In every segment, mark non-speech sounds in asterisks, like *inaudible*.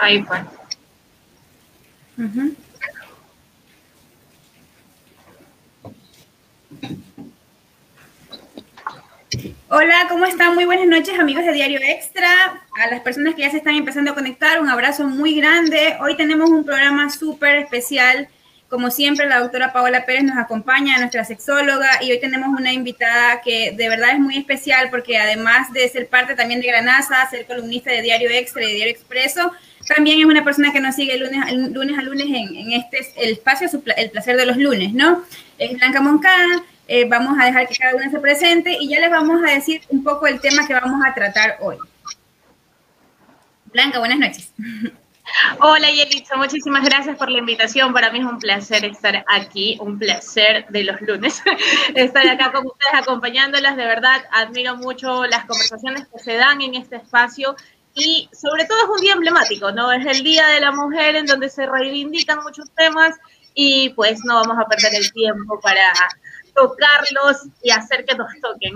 Ahí fue. Hola, ¿cómo están? Muy buenas noches, amigos de Diario Extra. A las personas que ya se están empezando a conectar, un abrazo muy grande. Hoy tenemos un programa súper especial. Como siempre, la doctora Paola Pérez nos acompaña, nuestra sexóloga, y hoy tenemos una invitada que de verdad es muy especial porque además de ser parte también de Granasa, ser columnista de Diario Extra y de Diario Expreso, también es una persona que nos sigue lunes, a lunes en, este el espacio, el placer de los lunes, ¿no? Es Blanca Moncada, eh, vamos a dejar que cada una se presente y ya les vamos a decir un poco el tema que vamos a tratar hoy. Blanca, buenas noches. Hola Yelitza, muchísimas gracias por la invitación. Para mí es un placer estar aquí, un placer de los lunes, *laughs* estar acá con ustedes acompañándolas. De verdad, admiro mucho las conversaciones que se dan en este espacio y sobre todo es un día emblemático, ¿no? Es el Día de la Mujer en donde se reivindican muchos temas y pues no vamos a perder el tiempo para tocarlos y hacer que nos toquen.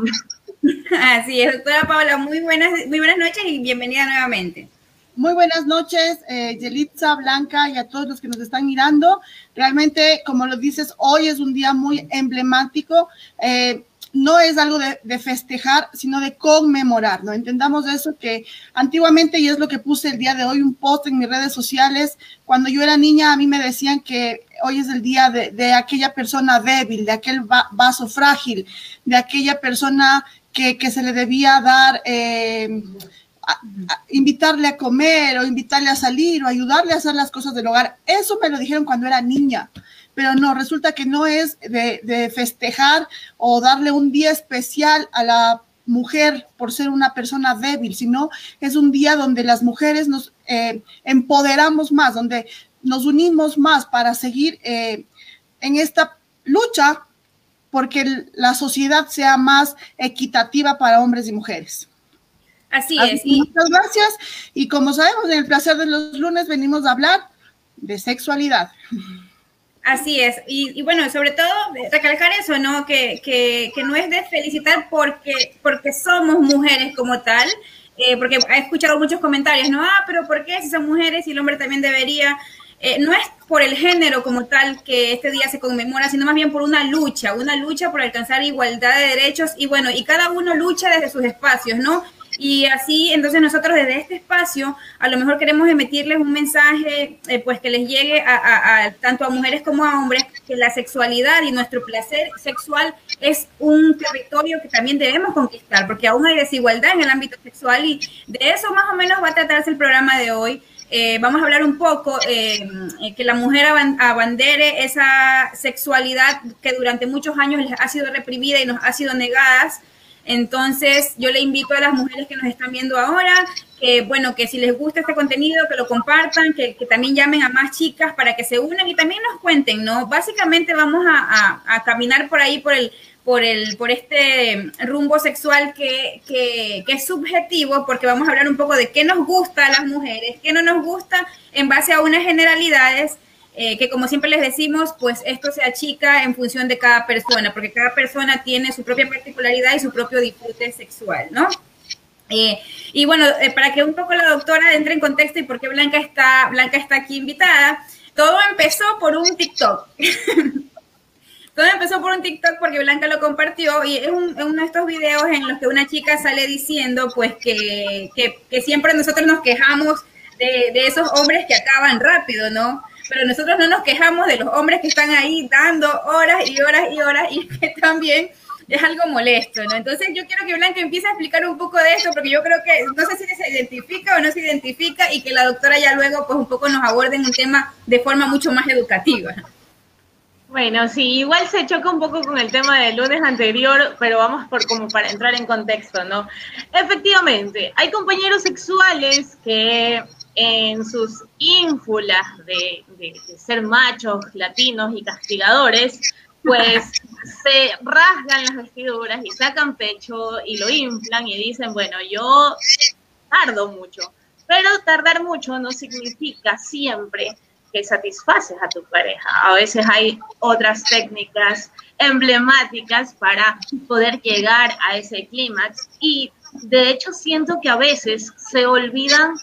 *laughs* Así es, doctora Paola, muy buenas, muy buenas noches y bienvenida nuevamente. Muy buenas noches, eh, Yelitza, Blanca y a todos los que nos están mirando. Realmente, como lo dices, hoy es un día muy emblemático. Eh, no es algo de, festejar, sino de conmemorar, ¿no? Entendamos eso que antiguamente, y es lo que puse el día de hoy, un post en mis redes sociales, cuando yo era niña a mí me decían que hoy es el día de, aquella persona débil, de aquel vaso frágil, de aquella persona que, se le debía dar... Eh, invitarle a comer o invitarle a salir o ayudarle a hacer las cosas del hogar. Eso me lo dijeron cuando era niña pero no, resulta que no es de, festejar o darle un día especial a la mujer por ser una persona débil, sino es un día donde las mujeres nos eh, empoderamos más, donde nos unimos más para seguir eh, en esta lucha porque la sociedad sea más equitativa para hombres y mujeres. Así, es. Muchas gracias. Y como sabemos, en el placer de los lunes venimos a hablar de sexualidad. Así es, y, bueno, sobre todo recalcar eso, ¿no? Que, que, que, no es de felicitar porque, porque somos mujeres como tal, eh, porque he escuchado muchos comentarios, ¿no? Ah, pero ¿por qué si son mujeres y el hombre también debería? Eh, no es por el género como tal que este día se conmemora, sino más bien por una lucha, una lucha por alcanzar igualdad de derechos y bueno, y cada uno lucha desde sus espacios, ¿no? Y así, entonces nosotros desde este espacio, a lo mejor queremos emitirles un mensaje, eh, pues que les llegue a, tanto a mujeres como a hombres, que la sexualidad y nuestro placer sexual es un territorio que también debemos conquistar, porque aún hay desigualdad en el ámbito sexual y de eso más o menos va a tratarse el programa de hoy. Eh, vamos a hablar un poco eh, que la mujer abandere esa sexualidad que durante muchos años les ha sido reprimida y nos ha sido negada entonces, yo le invito a las mujeres que nos están viendo ahora, que bueno, que si les gusta este contenido, que lo compartan, que, también llamen a más chicas para que se unan y también nos cuenten, ¿no? Básicamente vamos a, caminar por ahí, por el, por el, por este rumbo sexual que, que, que, es subjetivo, porque vamos a hablar un poco de qué nos gusta a las mujeres, qué no nos gusta en base a unas generalidades eh, que como siempre les decimos, pues esto se achica en función de cada persona, porque cada persona tiene su propia particularidad y su propio disfrute sexual, ¿no? Eh, y bueno, eh, para que un poco la doctora entre en contexto y por qué Blanca está, Blanca está aquí invitada, todo empezó por un TikTok. *laughs* todo empezó por un TikTok porque Blanca lo compartió y es, uno de estos videos en los que una chica sale diciendo pues que, que, siempre nosotros nos quejamos de, de esos hombres que acaban rápido, ¿no? Pero nosotros no nos quejamos de los hombres que están ahí dando horas y horas y horas y que también es algo molesto, ¿no? Entonces yo quiero que Blanca empiece a explicar un poco de esto, porque yo creo que no sé si se identifica o no se identifica y que la doctora ya luego pues un poco nos aborde en un tema de forma mucho más educativa. Bueno, sí, igual se choca un poco con el tema del lunes anterior, pero vamos por como para entrar en contexto, ¿no? Efectivamente, hay compañeros sexuales que en sus ínfulas de, ser machos latinos y castigadores, pues *laughs* se rasgan las vestiduras y sacan pecho y lo inflan y dicen, bueno, yo tardo mucho, pero tardar mucho no significa siempre que satisfaces a tu pareja. A veces hay otras técnicas emblemáticas para poder llegar a ese clímax y de hecho siento que a veces se olvidan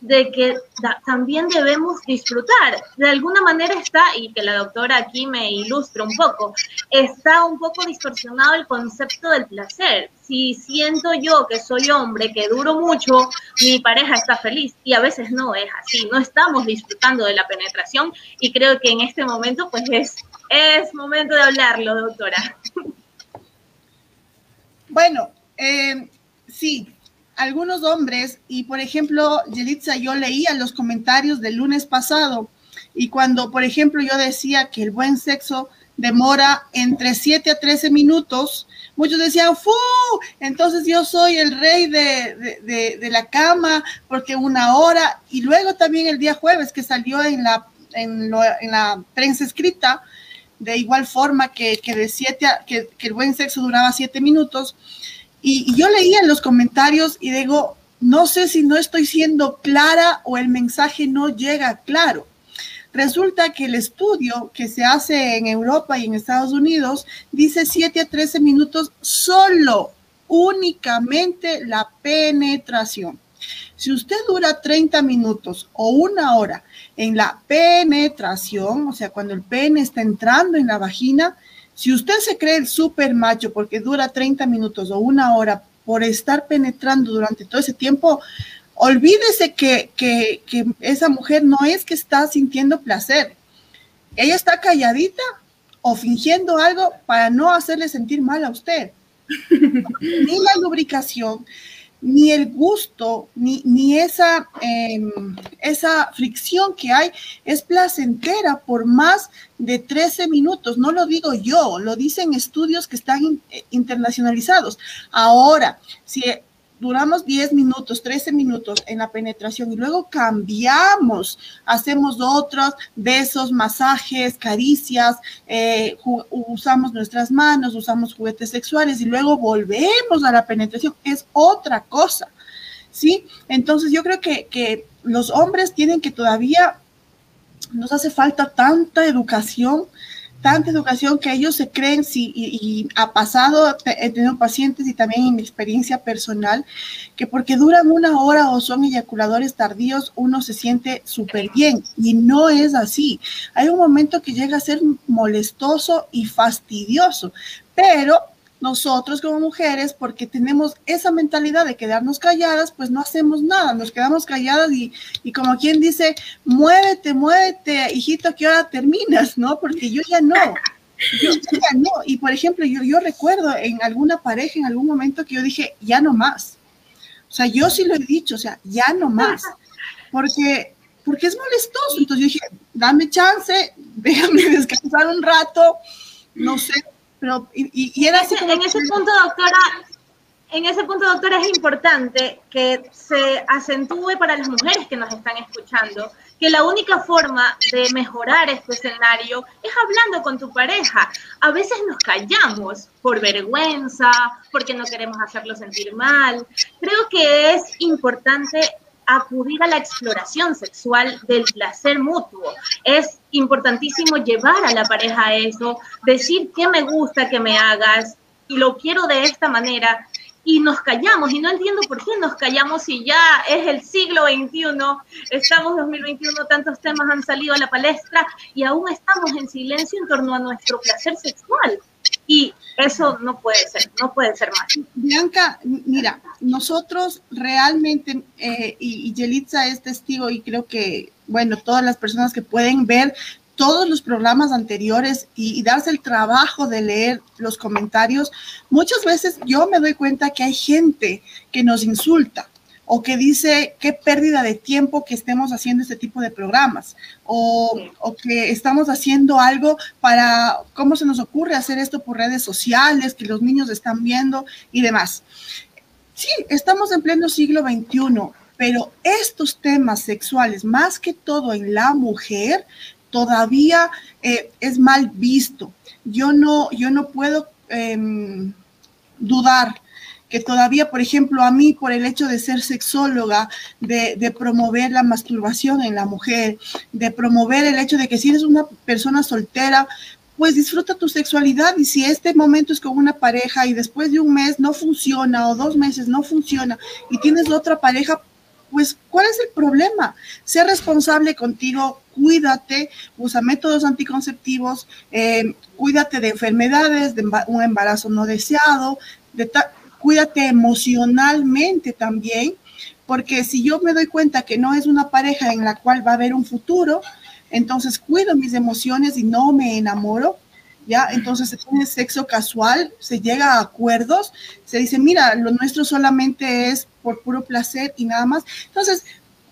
de que también debemos disfrutar. De alguna manera está, y que la doctora aquí me ilustra un poco, está un poco distorsionado el concepto del placer. Si siento yo que soy hombre, que duro mucho, mi pareja está feliz y a veces no es así, no estamos disfrutando de la penetración y creo que en este momento pues es, es momento de hablarlo, doctora. Bueno, eh, sí, algunos hombres, y por ejemplo, Yelitza, yo leía los comentarios del lunes pasado, y cuando, por ejemplo, yo decía que el buen sexo demora entre 7 a 13 minutos, muchos decían, ¡fu! Entonces yo soy el rey de, de, la cama, porque una hora, y luego también el día jueves que salió en la, en, la prensa escrita, de igual forma que, que de siete que, que el buen sexo duraba 7 minutos, y, yo leía los comentarios y digo, no sé si no estoy siendo clara o el mensaje no llega claro. Resulta que el estudio que se hace en Europa y en Estados Unidos dice 7 a 13 minutos solo, únicamente la penetración. Si usted dura 30 minutos o una hora en la penetración, o sea, cuando el pene está entrando en la vagina, si usted se cree el super macho porque dura 30 minutos o una hora por estar penetrando durante todo ese tiempo, olvídese que, que, esa mujer no es que está sintiendo placer. Ella está calladita o fingiendo algo para no hacerle sentir mal a usted. *laughs* Ni la lubricación, ni el gusto, ni, ni esa, em, esa fricción que hay es placentera por más de 13 minutos. No lo digo yo, lo dicen estudios que están eh, internacionalizados. Ahora, si duramos 10 minutos, 13 minutos en la penetración y luego cambiamos, hacemos otros besos, masajes, caricias, eh, usamos nuestras manos, usamos juguetes sexuales y luego volvemos a la penetración, es otra cosa. ¿Sí? Entonces yo creo que, que los hombres tienen que todavía, nos hace falta tanta educación tanta educación que ellos se creen, sí, y, ha pasado, he tenido pacientes y también en mi experiencia personal, que porque duran una hora o son eyaculadores tardíos, uno se siente súper bien y no es así. Hay un momento que llega a ser molestoso y fastidioso, pero nosotros como mujeres, porque tenemos esa mentalidad de quedarnos calladas, pues no hacemos nada, nos quedamos calladas y, y como quien dice, muévete, muévete, hijito, que ahora terminas, ¿no? Porque yo ya no. Yo, ya no. Y por ejemplo, yo, yo recuerdo en alguna pareja, en algún momento que yo dije, ya no más. O sea, yo sí lo he dicho, o sea, ya no más. Porque, porque es molestoso. Entonces yo dije, dame chance, déjame *laughs* descansar un rato, no sé, pero, y, era así En ese punto, doctora, en ese punto, doctora, es importante que se acentúe para las mujeres que nos están escuchando que la única forma de mejorar este escenario es hablando con tu pareja. A veces nos callamos por vergüenza, porque no queremos hacerlo sentir mal. Creo que es importante acudir a la exploración sexual del placer mutuo. Es importantísimo llevar a la pareja a eso, decir qué me gusta que me hagas y lo quiero de esta manera y nos callamos y no entiendo por qué nos callamos si ya es el siglo XXI, estamos en 2021, tantos temas han salido a la palestra y aún estamos en silencio en torno a nuestro placer sexual. Y eso no puede ser, no puede ser más. Bianca, mira, nosotros realmente, eh, y, Yelitza es testigo y creo que, bueno, todas las personas que pueden ver todos los programas anteriores y, y, darse el trabajo de leer los comentarios, muchas veces yo me doy cuenta que hay gente que nos insulta o que dice qué pérdida de tiempo que estemos haciendo este tipo de programas, o, o, que estamos haciendo algo para, ¿cómo se nos ocurre hacer esto por redes sociales, que los niños están viendo y demás? Sí, estamos en pleno siglo XXI, pero estos temas sexuales, más que todo en la mujer, todavía eh, es mal visto. Yo no, yo no puedo eh, dudar que todavía, por ejemplo, a mí, por el hecho de ser sexóloga, de, promover la masturbación en la mujer, de promover el hecho de que si eres una persona soltera, pues disfruta tu sexualidad y si este momento es con una pareja y después de un mes no funciona o dos meses no funciona y tienes otra pareja, pues, ¿cuál es el problema? Sé responsable contigo, cuídate, usa métodos anticonceptivos, eh, cuídate de enfermedades, de un embarazo no deseado, de cuídate emocionalmente también, porque si yo me doy cuenta que no es una pareja en la cual va a haber un futuro, entonces cuido mis emociones y no me enamoro, ¿ya? Entonces se tiene sexo casual, se llega a acuerdos, se dice, mira, lo nuestro solamente es por puro placer y nada más. Entonces,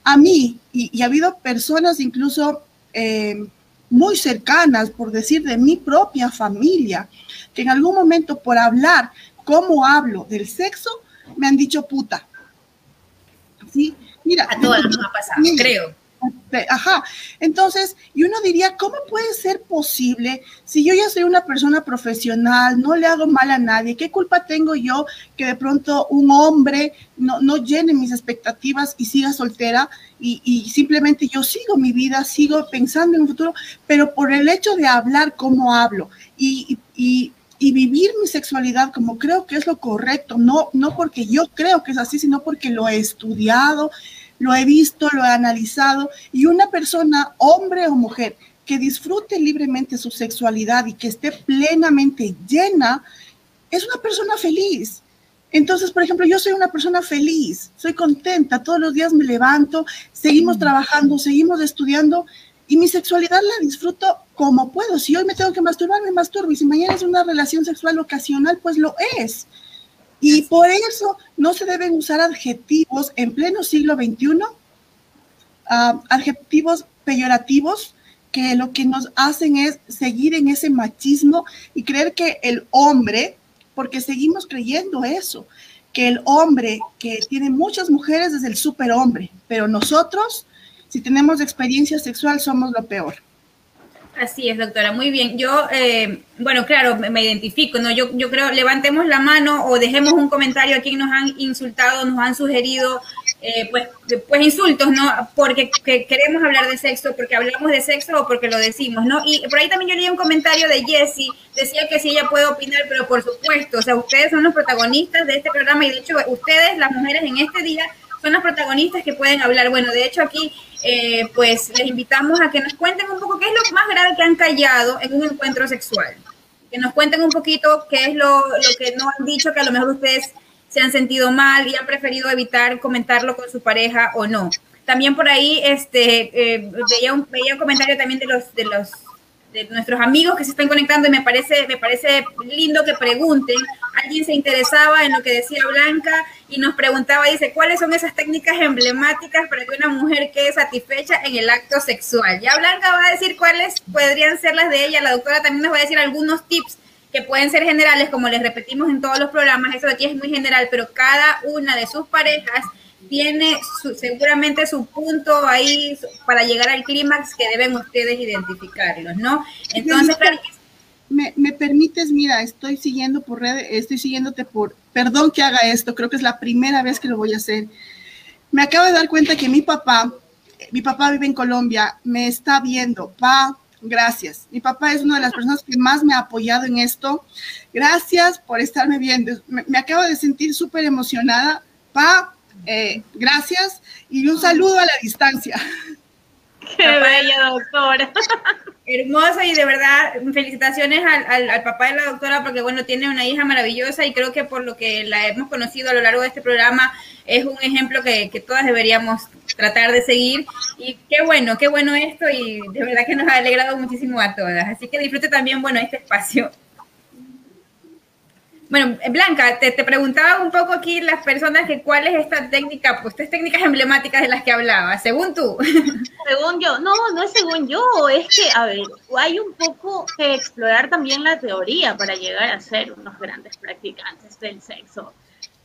a mí, y, ha habido personas incluso eh, muy cercanas, por decir, de mi propia familia, que en algún momento por hablar cómo hablo del sexo, me han dicho puta. ¿Sí? Mira, a todas nos ha pasado, creo. Ajá. Entonces, y uno diría, ¿cómo puede ser posible si yo ya soy una persona profesional, no le hago mal a nadie? ¿Qué culpa tengo yo que de pronto un hombre no, no llene mis expectativas y siga soltera y, y, simplemente yo sigo mi vida, sigo pensando en un futuro, pero por el hecho de hablar como hablo y, y, y vivir mi sexualidad como creo que es lo correcto, no, no porque yo creo que es así, sino porque lo he estudiado, lo he visto, lo he analizado, y una persona, hombre o mujer, que disfrute libremente su sexualidad y que esté plenamente llena, es una persona feliz. Entonces, por ejemplo, yo soy una persona feliz, soy contenta, todos los días me levanto, seguimos mm. trabajando, seguimos estudiando y mi sexualidad la disfruto como puedo. Si hoy me tengo que masturbar, me masturbo y si mañana es una relación sexual ocasional, pues lo es. Y por eso no se deben usar adjetivos en pleno siglo XXI, ah, adjetivos peyorativos que lo que nos hacen es seguir en ese machismo y creer que el hombre, porque seguimos creyendo eso, que el hombre que tiene muchas mujeres es el superhombre, pero nosotros, si tenemos experiencia sexual, somos lo peor. Así es, doctora, muy bien. Yo, eh, bueno, claro, me, identifico, ¿no? Yo, yo creo, levantemos la mano o dejemos un comentario a quien nos han insultado, nos han sugerido, eh, pues, pues insultos, ¿no? Porque queremos hablar de sexo, porque hablamos de sexo o porque lo decimos, ¿no? Y por ahí también yo leí un comentario de Jessie, decía que sí ella puede opinar, pero por supuesto, o sea, ustedes son los protagonistas de este programa y de hecho ustedes, las mujeres en este día, son las protagonistas que pueden hablar. Bueno, de hecho aquí eh, pues les invitamos a que nos cuenten un poco qué es lo más grave que han callado en un encuentro sexual. Que nos cuenten un poquito qué es lo, que no han dicho, que a lo mejor ustedes se han sentido mal y han preferido evitar comentarlo con su pareja o no. También por ahí este, eh, veía, un, veía un comentario también de los, de los de nuestros amigos que se están conectando y me parece, me parece lindo que pregunten. Alguien se interesaba en lo que decía Blanca y nos preguntaba, dice, ¿cuáles son esas técnicas emblemáticas para que una mujer quede satisfecha en el acto sexual? Ya Blanca va a decir cuáles podrían ser las de ella, la doctora también nos va a decir algunos tips que pueden ser generales, como les repetimos en todos los programas, eso de aquí es muy general, pero cada una de sus parejas tiene seguramente su punto ahí para llegar al clímax que deben ustedes identificarlos, ¿no? Entonces, me, me, permites, mira, estoy siguiendo por red, estoy siguiéndote por, perdón que haga esto, creo que es la primera vez que lo voy a hacer. Me acabo de dar cuenta que mi papá, mi papá vive en Colombia, me está viendo, pa, gracias. Mi papá es una de las personas que más me ha apoyado en esto. Gracias por estarme viendo. Me, me acabo de sentir súper emocionada. Pa, eh, gracias y un saludo a la distancia. *laughs* Qué bella doctora. *laughs* Hermosa y de verdad, felicitaciones al, al, papá de la doctora porque bueno, tiene una hija maravillosa y creo que por lo que la hemos conocido a lo largo de este programa es un ejemplo que, que todas deberíamos tratar de seguir y qué bueno, qué bueno esto y de verdad que nos ha alegrado muchísimo a todas. Así que disfrute también, bueno, este espacio. Bueno, Blanca, te, preguntaba un poco aquí las personas que cuál es esta técnica, pues estas técnicas emblemáticas de las que hablaba, según tú. *laughs* Según yo, no, no es según yo, es que, a ver, hay un poco que explorar también la teoría para llegar a ser unos grandes practicantes del sexo.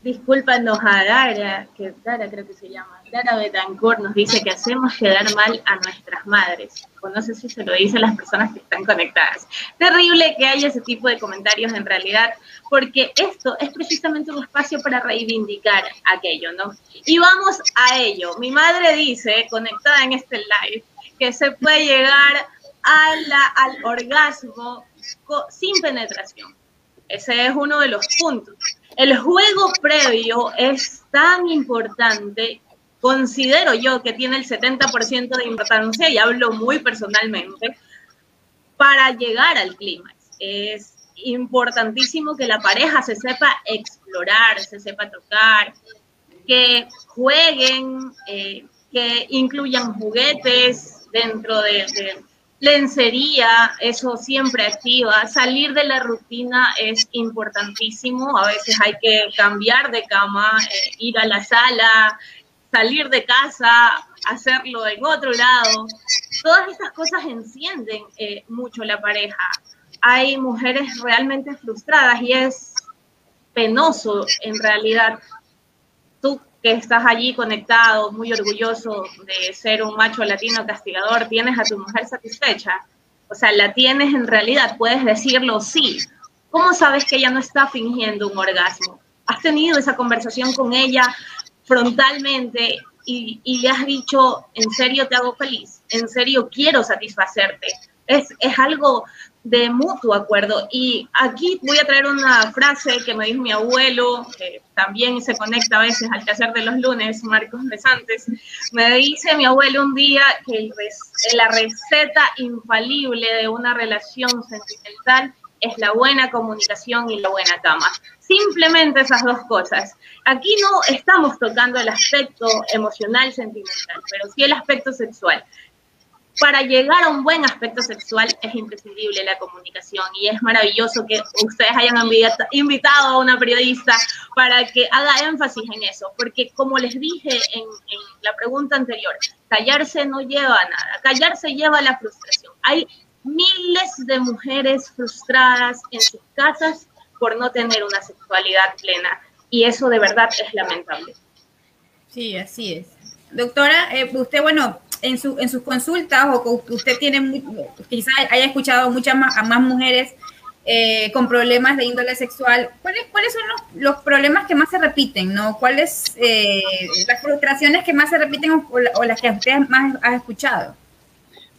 Discúlpanos a Dara, que Dara creo que se llama, Dara Betancourt nos dice que hacemos quedar mal a nuestras madres. O no sé si se lo dice a las personas que están conectadas. Terrible que haya ese tipo de comentarios en realidad, porque esto es precisamente un espacio para reivindicar aquello, ¿no? Y vamos a ello. Mi madre dice, conectada en este live, que se puede llegar a la, al orgasmo sin penetración. Ese es uno de los puntos. El juego previo es tan importante considero yo que tiene el 70% de importancia, y hablo muy personalmente, para llegar al clímax. Es importantísimo que la pareja se sepa explorar, se sepa tocar, que jueguen, eh, que incluyan juguetes dentro de, lencería, eso siempre activa. Salir de la rutina es importantísimo. A veces hay que cambiar de cama, eh, ir a la sala, salir de casa, hacerlo en otro lado. Todas estas cosas encienden eh, mucho la pareja. Hay mujeres realmente frustradas y es penoso en realidad. Tú que estás allí conectado, muy orgulloso de ser un macho latino castigador, tienes a tu mujer satisfecha. O sea, la tienes en realidad, puedes decirlo sí. ¿Cómo sabes que ella no está fingiendo un orgasmo? ¿Has tenido esa conversación con ella frontalmente y, le has dicho, en serio te hago feliz, en serio quiero satisfacerte. Es, es algo de mutuo acuerdo. Y aquí voy a traer una frase que me dijo mi abuelo, que también se conecta a veces al quehacer de los lunes, Marcos Besantes. Me dice mi abuelo un día que la receta infalible de una relación sentimental es la buena comunicación y la buena cama. Simplemente esas dos cosas. Aquí no estamos tocando el aspecto emocional, sentimental, pero sí el aspecto sexual. Para llegar a un buen aspecto sexual es imprescindible la comunicación y es maravilloso que ustedes hayan invitado a una periodista para que haga énfasis en eso, porque como les dije en, la pregunta anterior, callarse no lleva a nada, callarse lleva a la frustración. Hay miles de mujeres frustradas en sus casas por no tener una sexualidad plena y eso de verdad es lamentable. Sí, así es. Doctora, eh, usted, bueno, en, su, en sus consultas o usted tiene, quizás haya escuchado muchas más, a más mujeres eh, con problemas de índole sexual, ¿cuáles, cuáles son los, problemas que más se repiten? ¿no? ¿Cuáles eh, las frustraciones que más se repiten o, o las que usted más ha escuchado?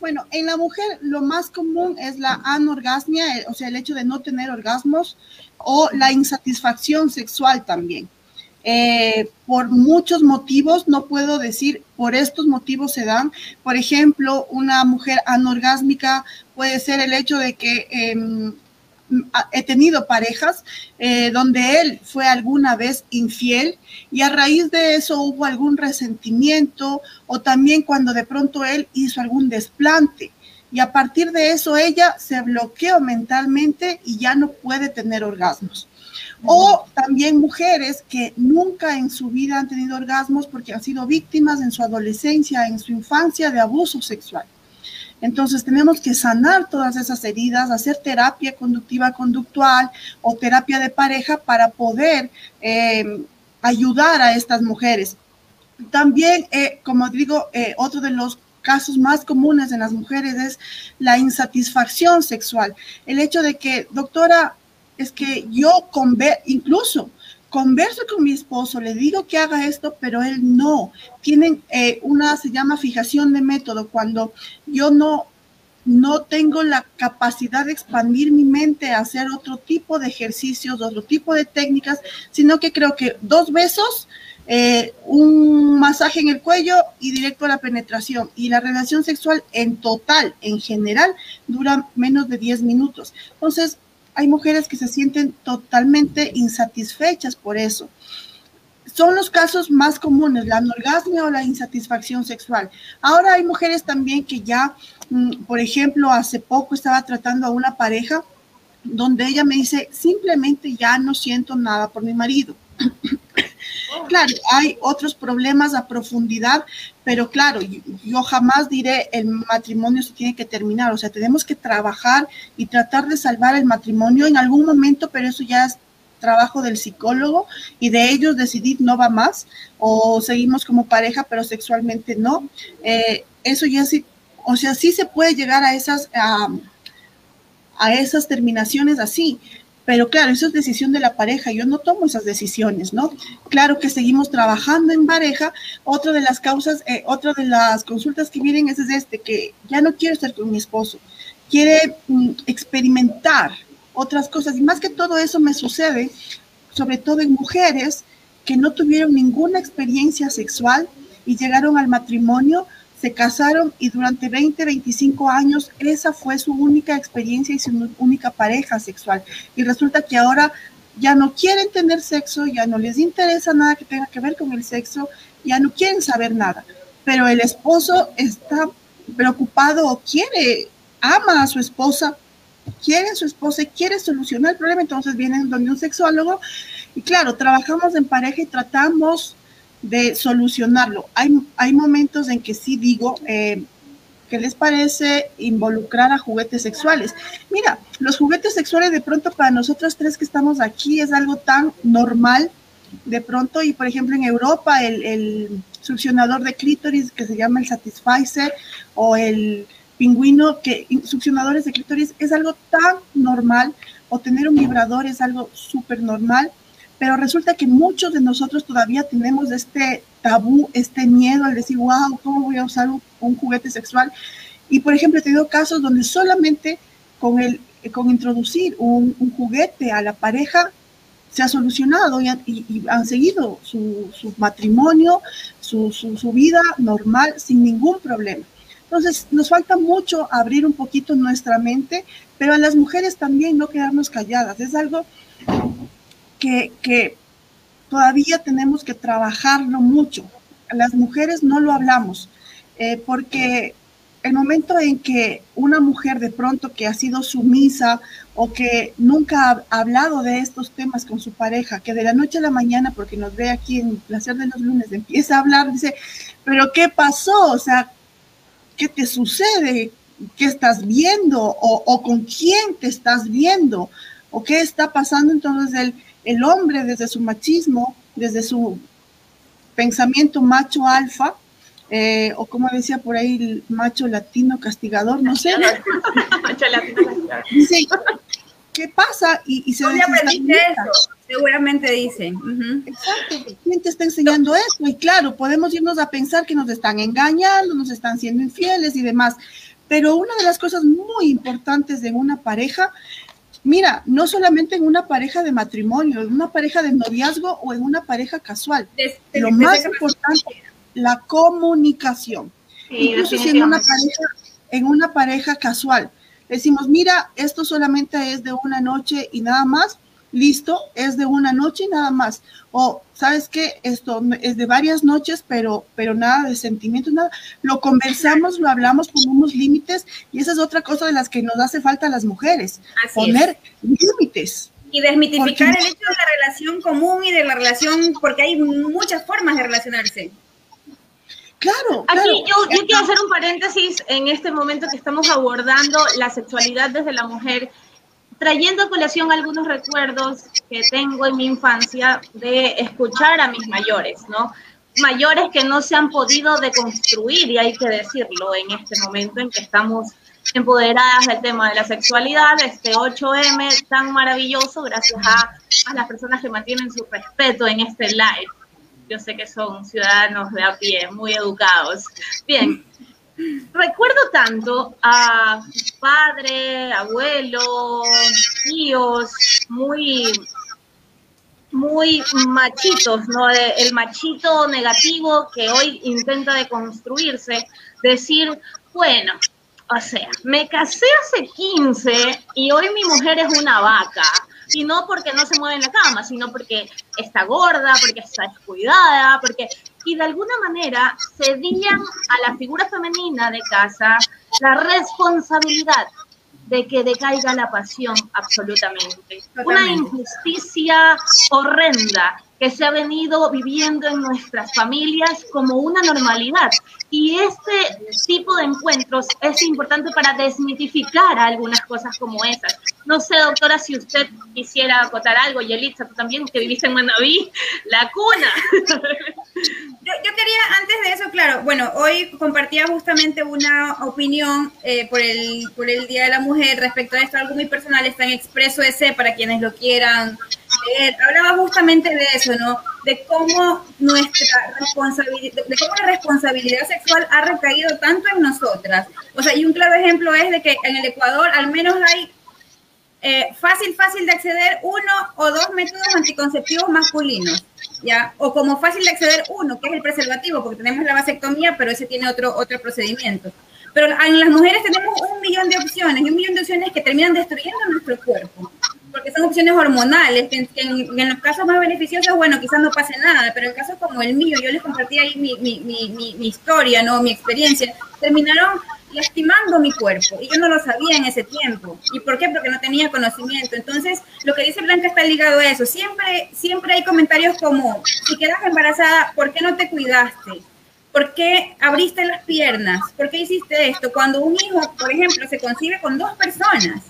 Bueno, en la mujer lo más común es la anorgasmia, eh, o sea, el hecho de no tener orgasmos o la insatisfacción sexual también. Eh, por muchos motivos, no puedo decir por estos motivos se dan. Por ejemplo, una mujer anorgásmica puede ser el hecho de que em, he tenido parejas eh, donde él fue alguna vez infiel y a raíz de eso hubo algún resentimiento o también cuando de pronto él hizo algún desplante y a partir de eso ella se bloqueó mentalmente y ya no puede tener orgasmos. O también mujeres que nunca en su vida han tenido orgasmos porque han sido víctimas en su adolescencia, en su infancia de abuso sexual. Entonces tenemos que sanar todas esas heridas, hacer terapia conductiva conductual o terapia de pareja para poder eh, ayudar a estas mujeres. También, eh, como digo, eh, otro de los casos más comunes en las mujeres es la insatisfacción sexual. El hecho de que, doctora, es que yo incluso converso con mi esposo, le digo que haga esto, pero él no. Tienen eh, una, se llama fijación de método, cuando yo no, no tengo la capacidad de expandir mi mente a hacer otro tipo de ejercicios, otro tipo de técnicas, sino que creo que dos besos, eh, un masaje en el cuello y directo a la penetración. Y la relación sexual en total, en general, dura menos de 10 minutos. Entonces, hay mujeres que se sienten totalmente insatisfechas por eso. Son los casos más comunes, la anorgasmia o la insatisfacción sexual. Ahora hay mujeres también que ya, mm, por ejemplo, hace poco estaba tratando a una pareja donde ella me dice, simplemente ya no siento nada por mi marido. *coughs* Claro, hay otros problemas a profundidad, pero claro, yo, jamás diré el matrimonio se tiene que terminar, o sea, tenemos que trabajar y tratar de salvar el matrimonio en algún momento, pero eso ya es trabajo del psicólogo y de ellos decidir no va más o seguimos como pareja, pero sexualmente no. Eh, eso ya sí, o sea, sí se puede llegar a esas, a esas terminaciones así, pero claro, eso es decisión de la pareja, yo no tomo esas decisiones, ¿no? Claro que seguimos trabajando en pareja. Otra de las causas, eh, otra de las consultas que vienen es, este, que ya no quiero estar con mi esposo, quiere mm, experimentar otras cosas. Y más que todo eso me sucede, sobre todo en mujeres que no tuvieron ninguna experiencia sexual y llegaron al matrimonio, se casaron y durante 20, 25 años esa fue su única experiencia y su única pareja sexual. Y resulta que ahora ya no quieren tener sexo, ya no les interesa nada que tenga que ver con el sexo, ya no quieren saber nada. Pero el esposo está preocupado o quiere, ama a su esposa, quiere su esposa y quiere solucionar el problema, entonces vienen donde un sexólogo y claro, trabajamos en pareja y tratamos de solucionarlo. Hay, hay momentos en que sí digo, eh, ¿qué les parece involucrar a juguetes sexuales? Mira, los juguetes sexuales de pronto para nosotros tres que estamos aquí es algo tan normal de pronto y por ejemplo en Europa el, el succionador de clítoris que se llama el Satisficer o el pingüino que succionadores de clítoris es algo tan normal o tener un vibrador es algo súper normal pero resulta que muchos de nosotros todavía tenemos este tabú, este miedo al decir, wow, ¿cómo voy a usar un, juguete sexual? Y por ejemplo, he tenido casos donde solamente con, el, con introducir un, juguete a la pareja se ha solucionado y, han seguido su, matrimonio, su, su, vida normal sin ningún problema. Entonces, nos falta mucho abrir un poquito nuestra mente, pero a las mujeres también no quedarnos calladas. Es algo que, todavía tenemos que trabajarlo mucho. Las mujeres no lo hablamos, eh, porque el momento en que una mujer de pronto que ha sido sumisa o que nunca ha hablado de estos temas con su pareja, que de la noche a la mañana, porque nos ve aquí en Placer de los Lunes, empieza a hablar, dice, pero ¿qué pasó? O sea, ¿qué te sucede? ¿Qué estás viendo? ¿O, o con quién te estás viendo? ¿O qué está pasando? Entonces él el hombre desde su machismo, desde su pensamiento macho alfa, eh, o como decía por ahí el macho latino castigador, no sé. macho latino *laughs* castigador. Dice, ¿qué pasa? Y, se ¿Dónde aprendiste eso? Seguramente dice. Exacto. ¿Quién te está enseñando eso? Y claro, podemos irnos a pensar que nos están engañando, nos están siendo infieles y demás. Pero una de las cosas muy importantes de una pareja Mira, no solamente en una pareja de matrimonio, en una pareja de noviazgo o en una pareja casual. Lo más importante, la comunicación. Incluso si en una pareja, en una pareja casual decimos, mira, esto solamente es de una noche y nada más, listo, es de una noche y nada más. O, ¿sabes qué? Esto es de varias noches, pero, pero nada de sentimientos, nada. Lo conversamos, lo hablamos, ponemos límites y esa es otra cosa de las que nos hace falta a las mujeres, poner límites. Y desmitificar el hecho de la relación común y de la relación, porque hay muchas formas de relacionarse. Claro. Aquí Yo, yo quiero hacer un paréntesis en este momento que estamos abordando la sexualidad desde la mujer trayendo a colación algunos recuerdos que tengo en mi infancia de escuchar a mis mayores, ¿no? Mayores que no se han podido deconstruir, y hay que decirlo en este momento en que estamos empoderadas del tema de la sexualidad, este 8M tan maravilloso, gracias a, a las personas que mantienen su respeto en este live. Yo sé que son ciudadanos de a pie, muy educados. Bien, recuerdo tanto a padre, abuelo, tíos, muy, muy machitos, ¿no? El machito negativo que hoy intenta deconstruirse, decir, bueno, o sea, me casé hace 15 y hoy mi mujer es una vaca y no porque no se mueve en la cama, sino porque está gorda, porque está descuidada, porque... Y de alguna manera cedían a la figura femenina de casa la responsabilidad de que decaiga la pasión absolutamente. Una injusticia horrenda que se ha venido viviendo en nuestras familias como una normalidad. Y este tipo de encuentros es importante para desmitificar algunas cosas como esas. No sé, doctora, si usted quisiera acotar algo, y Elisa, tú también, que viviste en Manaví, la cuna. Yo, quería, antes de eso, claro, bueno, hoy compartía justamente una opinión eh, por, el, por el Día de la Mujer respecto a esto, algo muy personal, está en Expreso ese para quienes lo quieran Hablaba justamente de eso, ¿no? De cómo nuestra responsabilidad, de cómo la responsabilidad sexual ha recaído tanto en nosotras. O sea, y un claro ejemplo es de que en el Ecuador al menos hay eh, fácil, fácil de acceder uno o dos métodos anticonceptivos masculinos, ¿ya? O como fácil de acceder uno, que es el preservativo, porque tenemos la vasectomía, pero ese tiene otro, otro procedimiento. Pero en las mujeres tenemos un millón de opciones, y un millón de opciones que terminan destruyendo nuestro cuerpo, porque son opciones hormonales, que, en, los casos más beneficiosos, bueno, quizás no pase nada, pero en casos como el mío, yo les compartí ahí mi, mi, mi, mi historia, ¿no? Mi experiencia, terminaron lastimando mi cuerpo y yo no lo sabía en ese tiempo. ¿Y por qué? Porque no tenía conocimiento. Entonces, lo que dice Blanca está ligado a eso. Siempre, siempre hay comentarios como, si quedas embarazada, ¿por qué no te cuidaste? ¿Por qué abriste las piernas? ¿Por qué hiciste esto? Cuando un hijo, por ejemplo, se concibe con dos personas,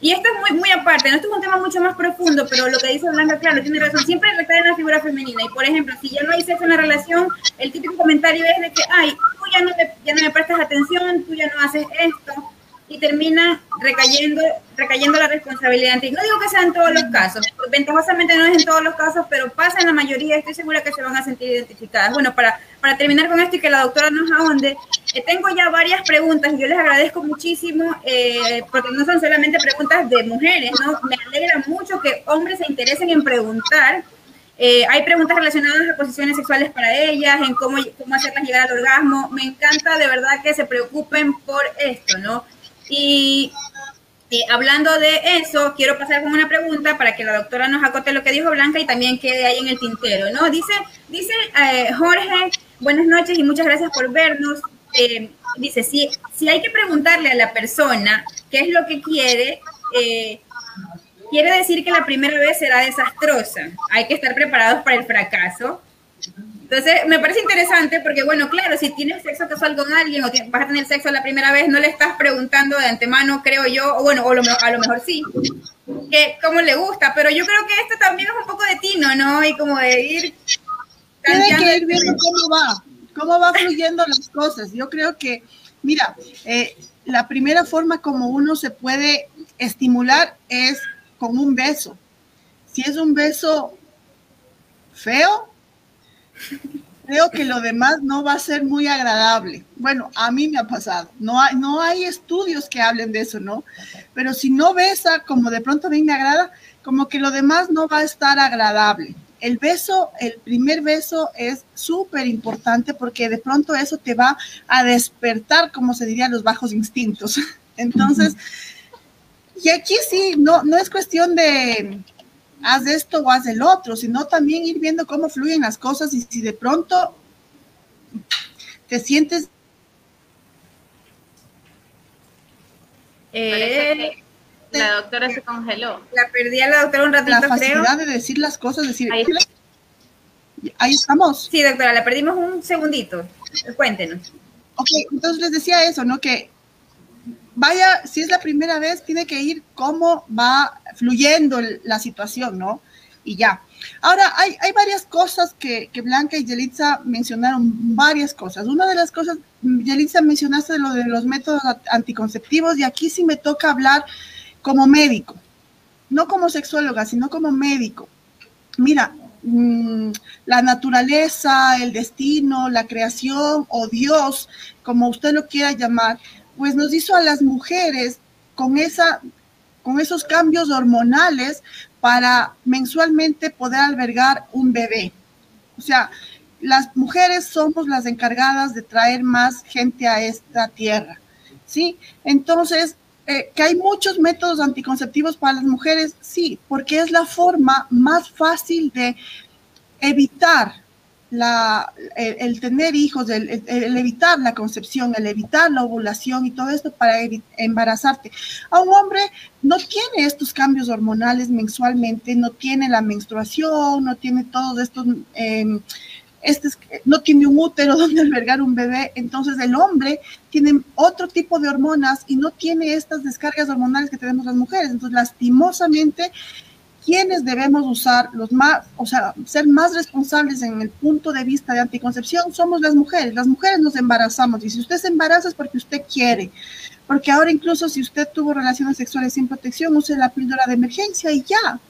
y esto es muy, muy aparte, ¿no? esto es un tema mucho más profundo, pero lo que dice Blanca, claro, tiene razón, siempre recae en la figura femenina. Y por ejemplo, si ya no hay sexo en la relación, el típico comentario es de que, ay, tú ya no, ya no me prestas atención, tú ya no haces esto, y termina recayendo, recayendo la responsabilidad. Y no digo que sea en todos los casos, ventajosamente no es en todos los casos, pero pasa en la mayoría, estoy segura que se van a sentir identificadas. Bueno, para, para terminar con esto y que la doctora nos ahonde, eh, tengo ya varias preguntas y yo les agradezco muchísimo, eh, porque no son solamente preguntas de mujeres, ¿no? Me alegra mucho que hombres se interesen en preguntar. Eh, hay preguntas relacionadas a posiciones sexuales para ellas, en cómo, cómo hacerlas llegar al orgasmo. Me encanta de verdad que se preocupen por esto, ¿no? Y hablando de eso, quiero pasar con una pregunta para que la doctora nos acote lo que dijo Blanca y también quede ahí en el tintero, ¿no? Dice, dice eh, Jorge, buenas noches y muchas gracias por vernos. Eh, dice, si, si hay que preguntarle a la persona qué es lo que quiere, eh, quiere decir que la primera vez será desastrosa. Hay que estar preparados para el fracaso. Entonces, me parece interesante porque, bueno, claro, si tienes sexo casual con alguien o vas a tener sexo la primera vez, no le estás preguntando de antemano, creo yo, o bueno, o a lo mejor sí, que cómo le gusta, pero yo creo que esto también es un poco de tino, ¿no? Y como de ir... Tiene que ir viendo cómo va, cómo va fluyendo las cosas. Yo creo que, mira, eh, la primera forma como uno se puede estimular es con un beso. Si es un beso feo, creo que lo demás no va a ser muy agradable. Bueno, a mí me ha pasado. No hay, no hay estudios que hablen de eso, ¿no? Pero si no besa, como de pronto a mí me agrada, como que lo demás no va a estar agradable. El beso, el primer beso es súper importante porque de pronto eso te va a despertar, como se diría, los bajos instintos. *laughs* Entonces, y aquí sí, no, no es cuestión de, haz esto o haz el otro, sino también ir viendo cómo fluyen las cosas y si de pronto te sientes... Eh, la doctora se congeló. La perdí a la doctora un ratito, La facilidad de decir las cosas, decir... Ahí. Ahí estamos. Sí, doctora, la perdimos un segundito. Cuéntenos. Ok, entonces les decía eso, ¿no? Que vaya, si es la primera vez, tiene que ir cómo va fluyendo la situación, ¿no? Y ya. Ahora, hay, hay varias cosas que, Blanca y Yelitza mencionaron, varias cosas. Una de las cosas, Yelitza mencionaste lo de los métodos anticonceptivos y aquí sí me toca hablar como médico, no como sexóloga, sino como médico. Mira, mm, la naturaleza, el destino, la creación o Dios, como usted lo quiera llamar, pues nos hizo a las mujeres con, esa, con esos cambios hormonales para mensualmente poder albergar un bebé. O sea, las mujeres somos las encargadas de traer más gente a esta tierra, ¿sí? Entonces, eh, que hay muchos métodos anticonceptivos para las mujeres, sí, porque es la forma más fácil de evitar la, el, tener hijos, el, evitar la concepción, el evitar la ovulación y todo esto para embarazarte. A un hombre no tiene estos cambios hormonales mensualmente, no tiene la menstruación, no tiene todos estos, em, este, no tiene un útero *laughs* donde albergar un bebé, entonces el hombre tiene otro tipo de hormonas y no tiene estas descargas hormonales que tenemos las mujeres. Entonces, lastimosamente, quienes debemos usar los más, o sea, ser más responsables en el punto de vista de anticoncepción somos las mujeres. Las mujeres nos embarazamos y si usted se embaraza es porque usted quiere. Porque ahora incluso si usted tuvo relaciones sexuales sin protección, use la píldora de emergencia y ya.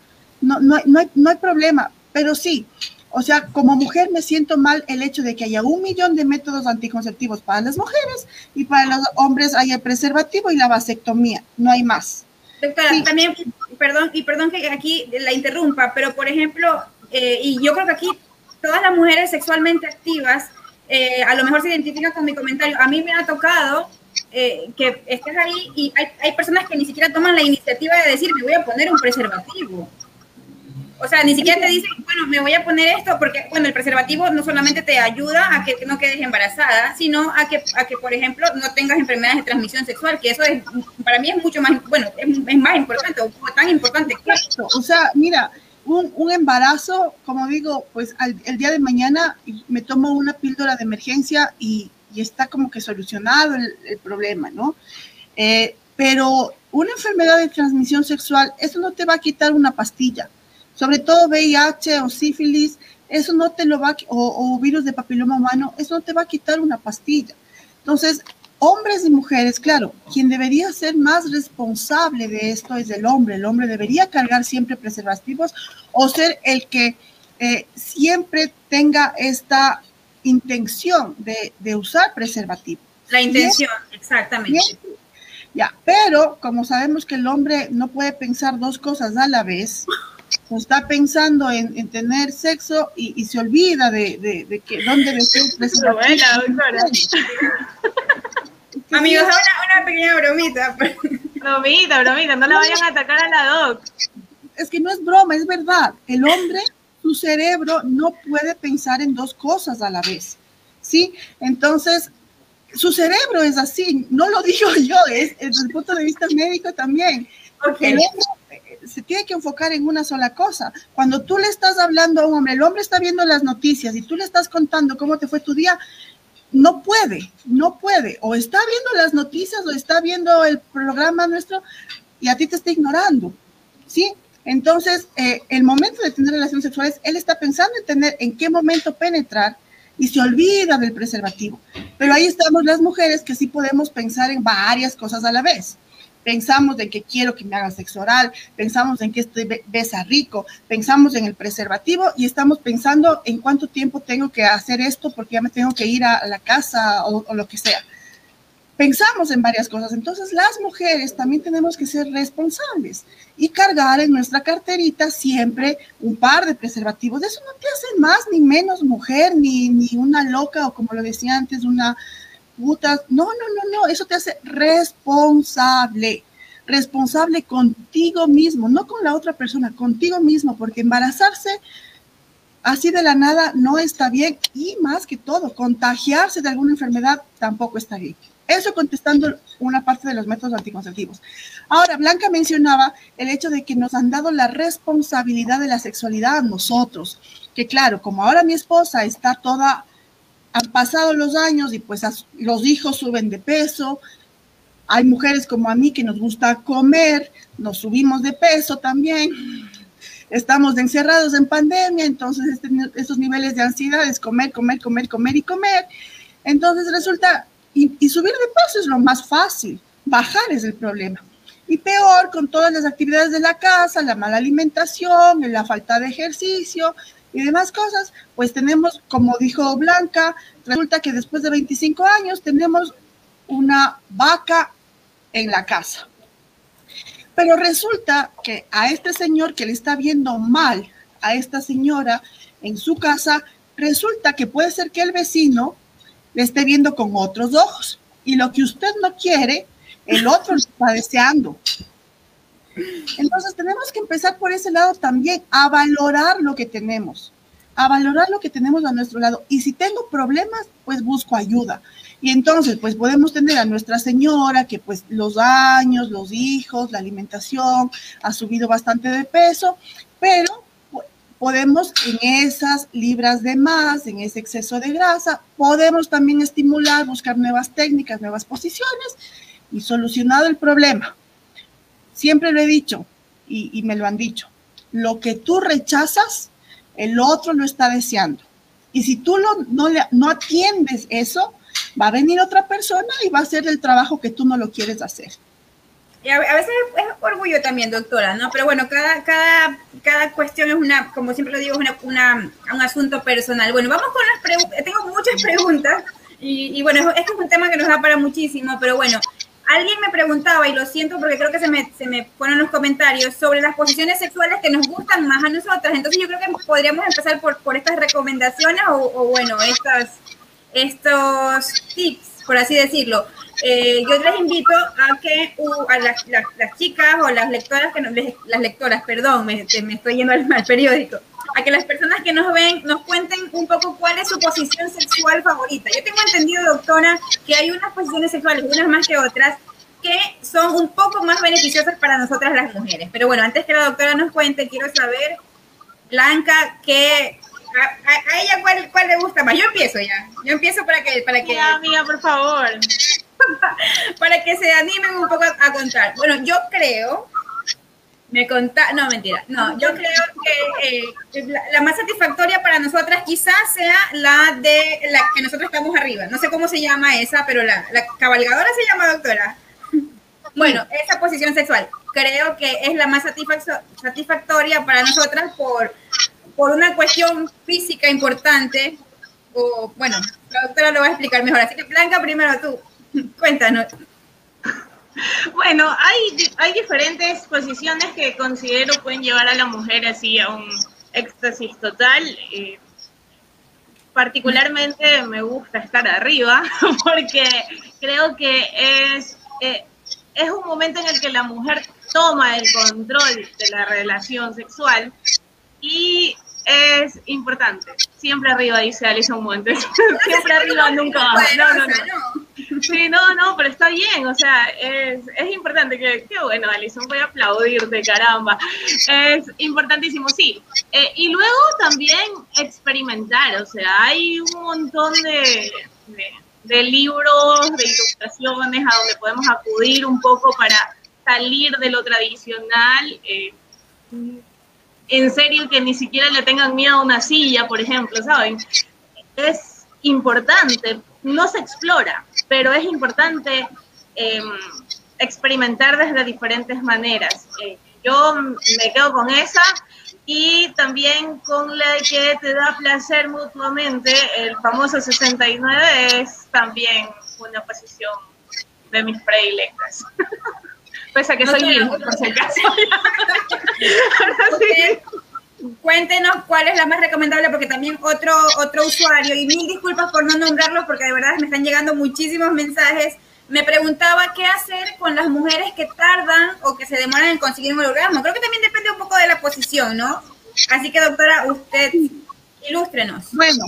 No, no, no, hay, no hay problema. Pero sí, o sea, como mujer me siento mal el hecho de que haya un millón de métodos anticonceptivos para las mujeres y para los hombres hay el preservativo y la vasectomía. No hay más. Doctora, también perdón, y perdón que aquí la interrumpa, pero por ejemplo, eh, y yo creo que aquí todas las mujeres sexualmente activas, eh, a lo mejor se identifican con mi comentario. A mí me ha tocado eh, que estés ahí y hay, hay, personas que ni siquiera toman la iniciativa de decir, me voy a poner un preservativo. O sea, ni siquiera te dicen, bueno, me voy a poner esto, porque, bueno, el preservativo no solamente te ayuda a que no quedes embarazada, sino a que, a que por ejemplo, no tengas enfermedades de transmisión sexual, que eso es, para mí es mucho más, bueno, es, más importante, o tan importante. O sea, mira, un, un, embarazo, como digo, pues al, el día de mañana me tomo una píldora de emergencia y, y está como que solucionado el, el problema, ¿no? Eh, pero una enfermedad de transmisión sexual, eso no te va a quitar una pastilla. Sobre todo VIH o sífilis, eso no te lo va a, o, o virus de papiloma humano, eso no te va a quitar una pastilla. Entonces, hombres y mujeres, claro, quien debería ser más responsable de esto es el hombre. El hombre debería cargar siempre preservativos o ser el que eh, siempre tenga esta intención de, de usar preservativo. La intención, bien, exactamente. Bien, ya, pero como sabemos que el hombre no puede pensar dos cosas a la vez, está pensando en, en tener sexo y, y, se olvida de, de, de que dónde debe ser el preservativo. Amigos, una, una, pequeña bromita. Bromita, bromita, no la vayan a atacar a la doc. Es que no es broma, es verdad. El hombre, su cerebro no puede pensar en dos cosas a la vez. ¿Sí? Entonces, su cerebro es así, no lo digo *laughs* yo, es desde el punto de vista médico también. Okay. El hombre se tiene que enfocar en una sola cosa. Cuando tú le estás hablando a un hombre, el hombre está viendo las noticias y tú le estás contando cómo te fue tu día, no puede, no puede. O está viendo las noticias o está viendo el programa nuestro y a ti te está ignorando. ¿Sí? Entonces, eh, el momento de tener relaciones sexuales, él está pensando en tener en qué momento penetrar y se olvida del preservativo. Pero ahí estamos las mujeres que sí podemos pensar en varias cosas a la vez. Pensamos en que quiero que me hagan sexo oral, pensamos en que estoy besa rico, pensamos en el preservativo y estamos pensando en cuánto tiempo tengo que hacer esto porque ya me tengo que ir a la casa o, o lo que sea. Pensamos en varias cosas. Entonces, las mujeres también tenemos que ser responsables y cargar en nuestra carterita siempre un par de preservativos. Eso no te hace más ni menos mujer, ni, ni una loca o como lo decía antes, una No, no, no, no. Eso te hace responsable. Responsable contigo mismo, no con la otra persona, contigo mismo, porque embarazarse así de la nada no está bien y más que todo, contagiarse de alguna enfermedad tampoco está bien. Eso contestando una parte de los métodos anticonceptivos. Ahora, Blanca mencionaba el hecho de que nos han dado la responsabilidad de la sexualidad a nosotros, que claro, como ahora mi esposa está toda, han pasado los años y pues los hijos suben de peso, hay mujeres como a mí que nos gusta comer, nos subimos de peso también, estamos encerrados en pandemia, entonces este, estos niveles de ansiedad es comer, comer, comer, comer y comer. Entonces resulta y, y, subir de peso es lo más fácil, bajar es el problema. Y peor con todas las actividades de la casa, la mala alimentación, la falta de ejercicio y demás cosas, pues tenemos, como dijo Blanca, resulta que después de 25 años tenemos una vaca en la casa. Pero resulta que a este señor que le está viendo mal a esta señora en su casa, resulta que puede ser que el vecino le esté viendo con otros ojos. Y lo que usted no quiere, el otro lo está deseando. Entonces tenemos que empezar por ese lado también, a valorar lo que tenemos, a valorar lo que tenemos a nuestro lado. Y si tengo problemas, pues busco ayuda. Y entonces, pues podemos tener a nuestra señora que pues los años, los hijos, la alimentación, ha subido bastante de peso, pero podemos en esas libras de más, en ese exceso de grasa, podemos también estimular, buscar nuevas técnicas, nuevas posiciones y solucionado el problema. Siempre lo he dicho y, y me lo han dicho, lo que tú rechazas, el otro lo está deseando. Y si tú lo, no, le, no atiendes eso, va a venir otra persona y va a hacer el trabajo que tú no lo quieres hacer. Y a, a, veces es orgullo también, doctora, ¿no? Pero bueno, cada, cada, cada cuestión es una, como siempre lo digo, es una, una, un asunto personal. Bueno, vamos con las preguntas. Tengo muchas preguntas y, y bueno, este es un tema que nos da para muchísimo, pero bueno, Alguien me preguntaba, y lo siento porque creo que se me, se me fueron los comentarios, sobre las posiciones sexuales que nos gustan más a nosotras. Entonces yo creo que podríamos empezar por, por estas recomendaciones o, bueno, estas, estos tips, por así decirlo. Eh, yo les invito a que uh, a las, las, chicas o las lectoras, que nos, las lectoras, perdón, me, me estoy yendo al, al, periódico, a que las personas que nos ven nos cuenten un poco cuál es su posición sexual favorita. Yo tengo entendido, doctora, que hay unas posiciones sexuales, unas más que otras, que son un poco más beneficiosas para nosotras las mujeres. Pero bueno, antes que la doctora nos cuente, quiero saber, Blanca, que a, a, ella cuál, cuál le gusta más. Yo empiezo ya. Yo empiezo para que... Para que ya, amiga, por favor. *laughs* para que se animen un poco a, a contar. Bueno, yo creo me conta, no mentira, no, yo creo que eh, la, la, más satisfactoria para nosotras quizás sea la de la que nosotros estamos arriba. No sé cómo se llama esa, pero la, la cabalgadora se llama doctora. Bueno, esa posición sexual creo que es la más satisfactoria para nosotras por, por una cuestión física importante. O bueno, la doctora lo va a explicar mejor. Así que Blanca, primero tú, *laughs* cuéntanos. *laughs* Bueno, hay, hay diferentes posiciones que considero pueden llevar a la mujer así a un éxtasis total. Eh, particularmente me gusta estar arriba *laughs* porque creo que es, eh, es un momento en el que la mujer toma el control de la relación sexual y es importante. Siempre arriba, dice Alison Montes. *laughs* Siempre arriba, nunca abajo. No, no, no. Sí, no, no, pero está bien. O sea, es, es importante. Que, qué bueno, Alison, voy a aplaudirte, caramba. Es importantísimo, sí. Eh, y luego también experimentar. O sea, hay un montón de, de, libros, de ilustraciones a donde podemos acudir un poco para salir de lo tradicional. Eh, en serio que ni siquiera le tengan miedo a una silla, por ejemplo, ¿saben? Es importante, no se explora, pero es importante eh, experimentar desde diferentes maneras. Eh, yo me quedo con esa y también con la que te da placer mutuamente, el famoso 69 es también una posición de mis predilectas. *laughs* Pese a que no soy viejo, por si acaso. *laughs* *laughs* Cuéntenos cuál es la más recomendable, porque también otro, otro usuario, y mil disculpas por no nombrarlos, porque de verdad me están llegando muchísimos mensajes, me preguntaba qué hacer con las mujeres que tardan o que se demoran en conseguir un orgasmo. Creo que también depende un poco de la posición, ¿no? Así que, doctora, usted ilústrenos. Bueno,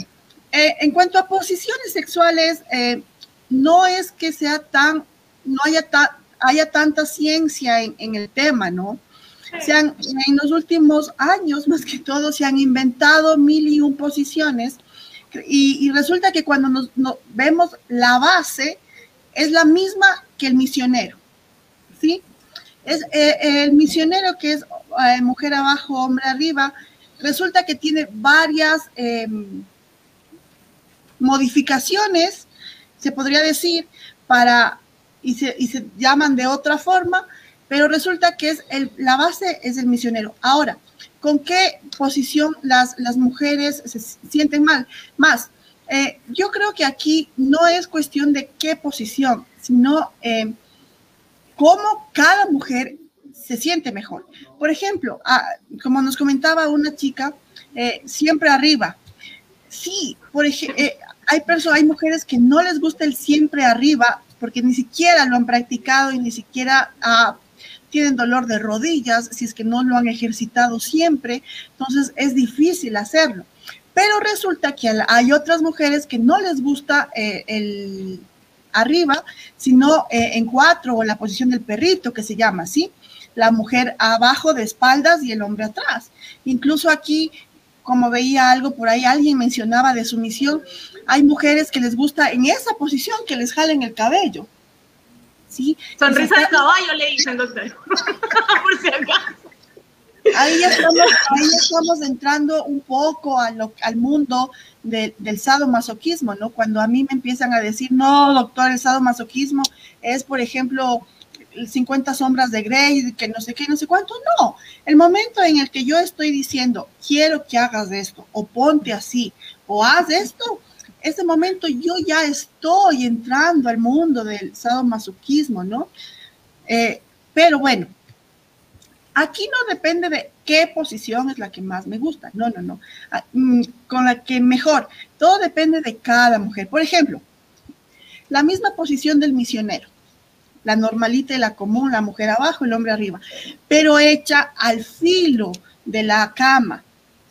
eh, en cuanto a posiciones sexuales, eh, no es que sea tan, no haya haya tanta ciencia en, en el tema, ¿no? Se han, en los últimos años, más que todo, se han inventado mil y un posiciones y, resulta que cuando nos, vemos la base es la misma que el misionero, ¿sí? Es eh, el misionero que es eh, mujer abajo, hombre arriba, resulta que tiene varias eh, modificaciones, se podría decir, para y se, y se llaman de otra forma, pero resulta que es la base es el misionero. Ahora, ¿con qué posición las, las mujeres se sienten mal? Más, eh, yo creo que aquí no es cuestión de qué posición, sino eh, cómo cada mujer se siente mejor. Por ejemplo, ah, como nos comentaba una chica, eh, siempre arriba. Sí, por ejemplo, hay personas, hay mujeres que no les gusta el siempre arriba porque ni siquiera lo han practicado y ni siquiera ah, tienen dolor de rodillas, si es que no lo han ejercitado siempre, entonces es difícil hacerlo. Pero resulta que hay otras mujeres que no les gusta eh, el arriba, sino eh, en cuatro o la posición del perrito, que se llama así, la mujer abajo de espaldas y el hombre atrás. Incluso aquí como veía algo por ahí, alguien mencionaba de sumisión, hay mujeres que les gusta en esa posición que les jalen el cabello. ¿Sí? Sonrisa de caballo le dicen, doctor. *laughs* por si acaso. Ahí estamos, ahí estamos entrando un poco a lo, al mundo de, del sadomasoquismo, ¿no? Cuando a mí me empiezan a decir, no, doctor, el sadomasoquismo es, por ejemplo, 50 sombras de Grey, que no sé qué, no sé cuánto. No, el momento en el que yo estoy diciendo, quiero que hagas esto, o ponte así, o haz esto, ese momento yo ya estoy entrando al mundo del sadomasoquismo, ¿no? Eh, pero bueno, aquí no depende de qué posición es la que más me gusta, no, no, no, ah, mm, con la que mejor, todo depende de cada mujer. Por ejemplo, la misma posición del misionero, la normalita y la común, la mujer abajo, el hombre arriba, pero hecha al filo de la cama,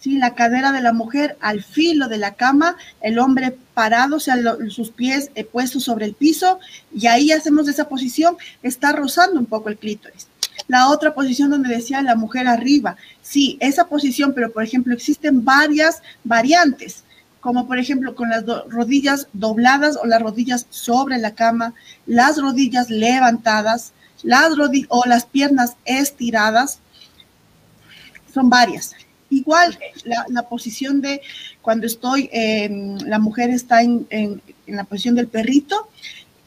¿sí? La cadera de la mujer al filo de la cama, el hombre parado, o sea, sus pies eh, puestos sobre el piso, y ahí hacemos esa posición, está rozando un poco el clítoris. La otra posición donde decía la mujer arriba, sí, esa posición, pero por ejemplo existen varias variantes, como por ejemplo con las rodillas dobladas o las rodillas sobre la cama, las rodillas levantadas, las o las piernas estiradas, son varias. Igual la, posición de cuando estoy, la mujer está en, la posición del perrito,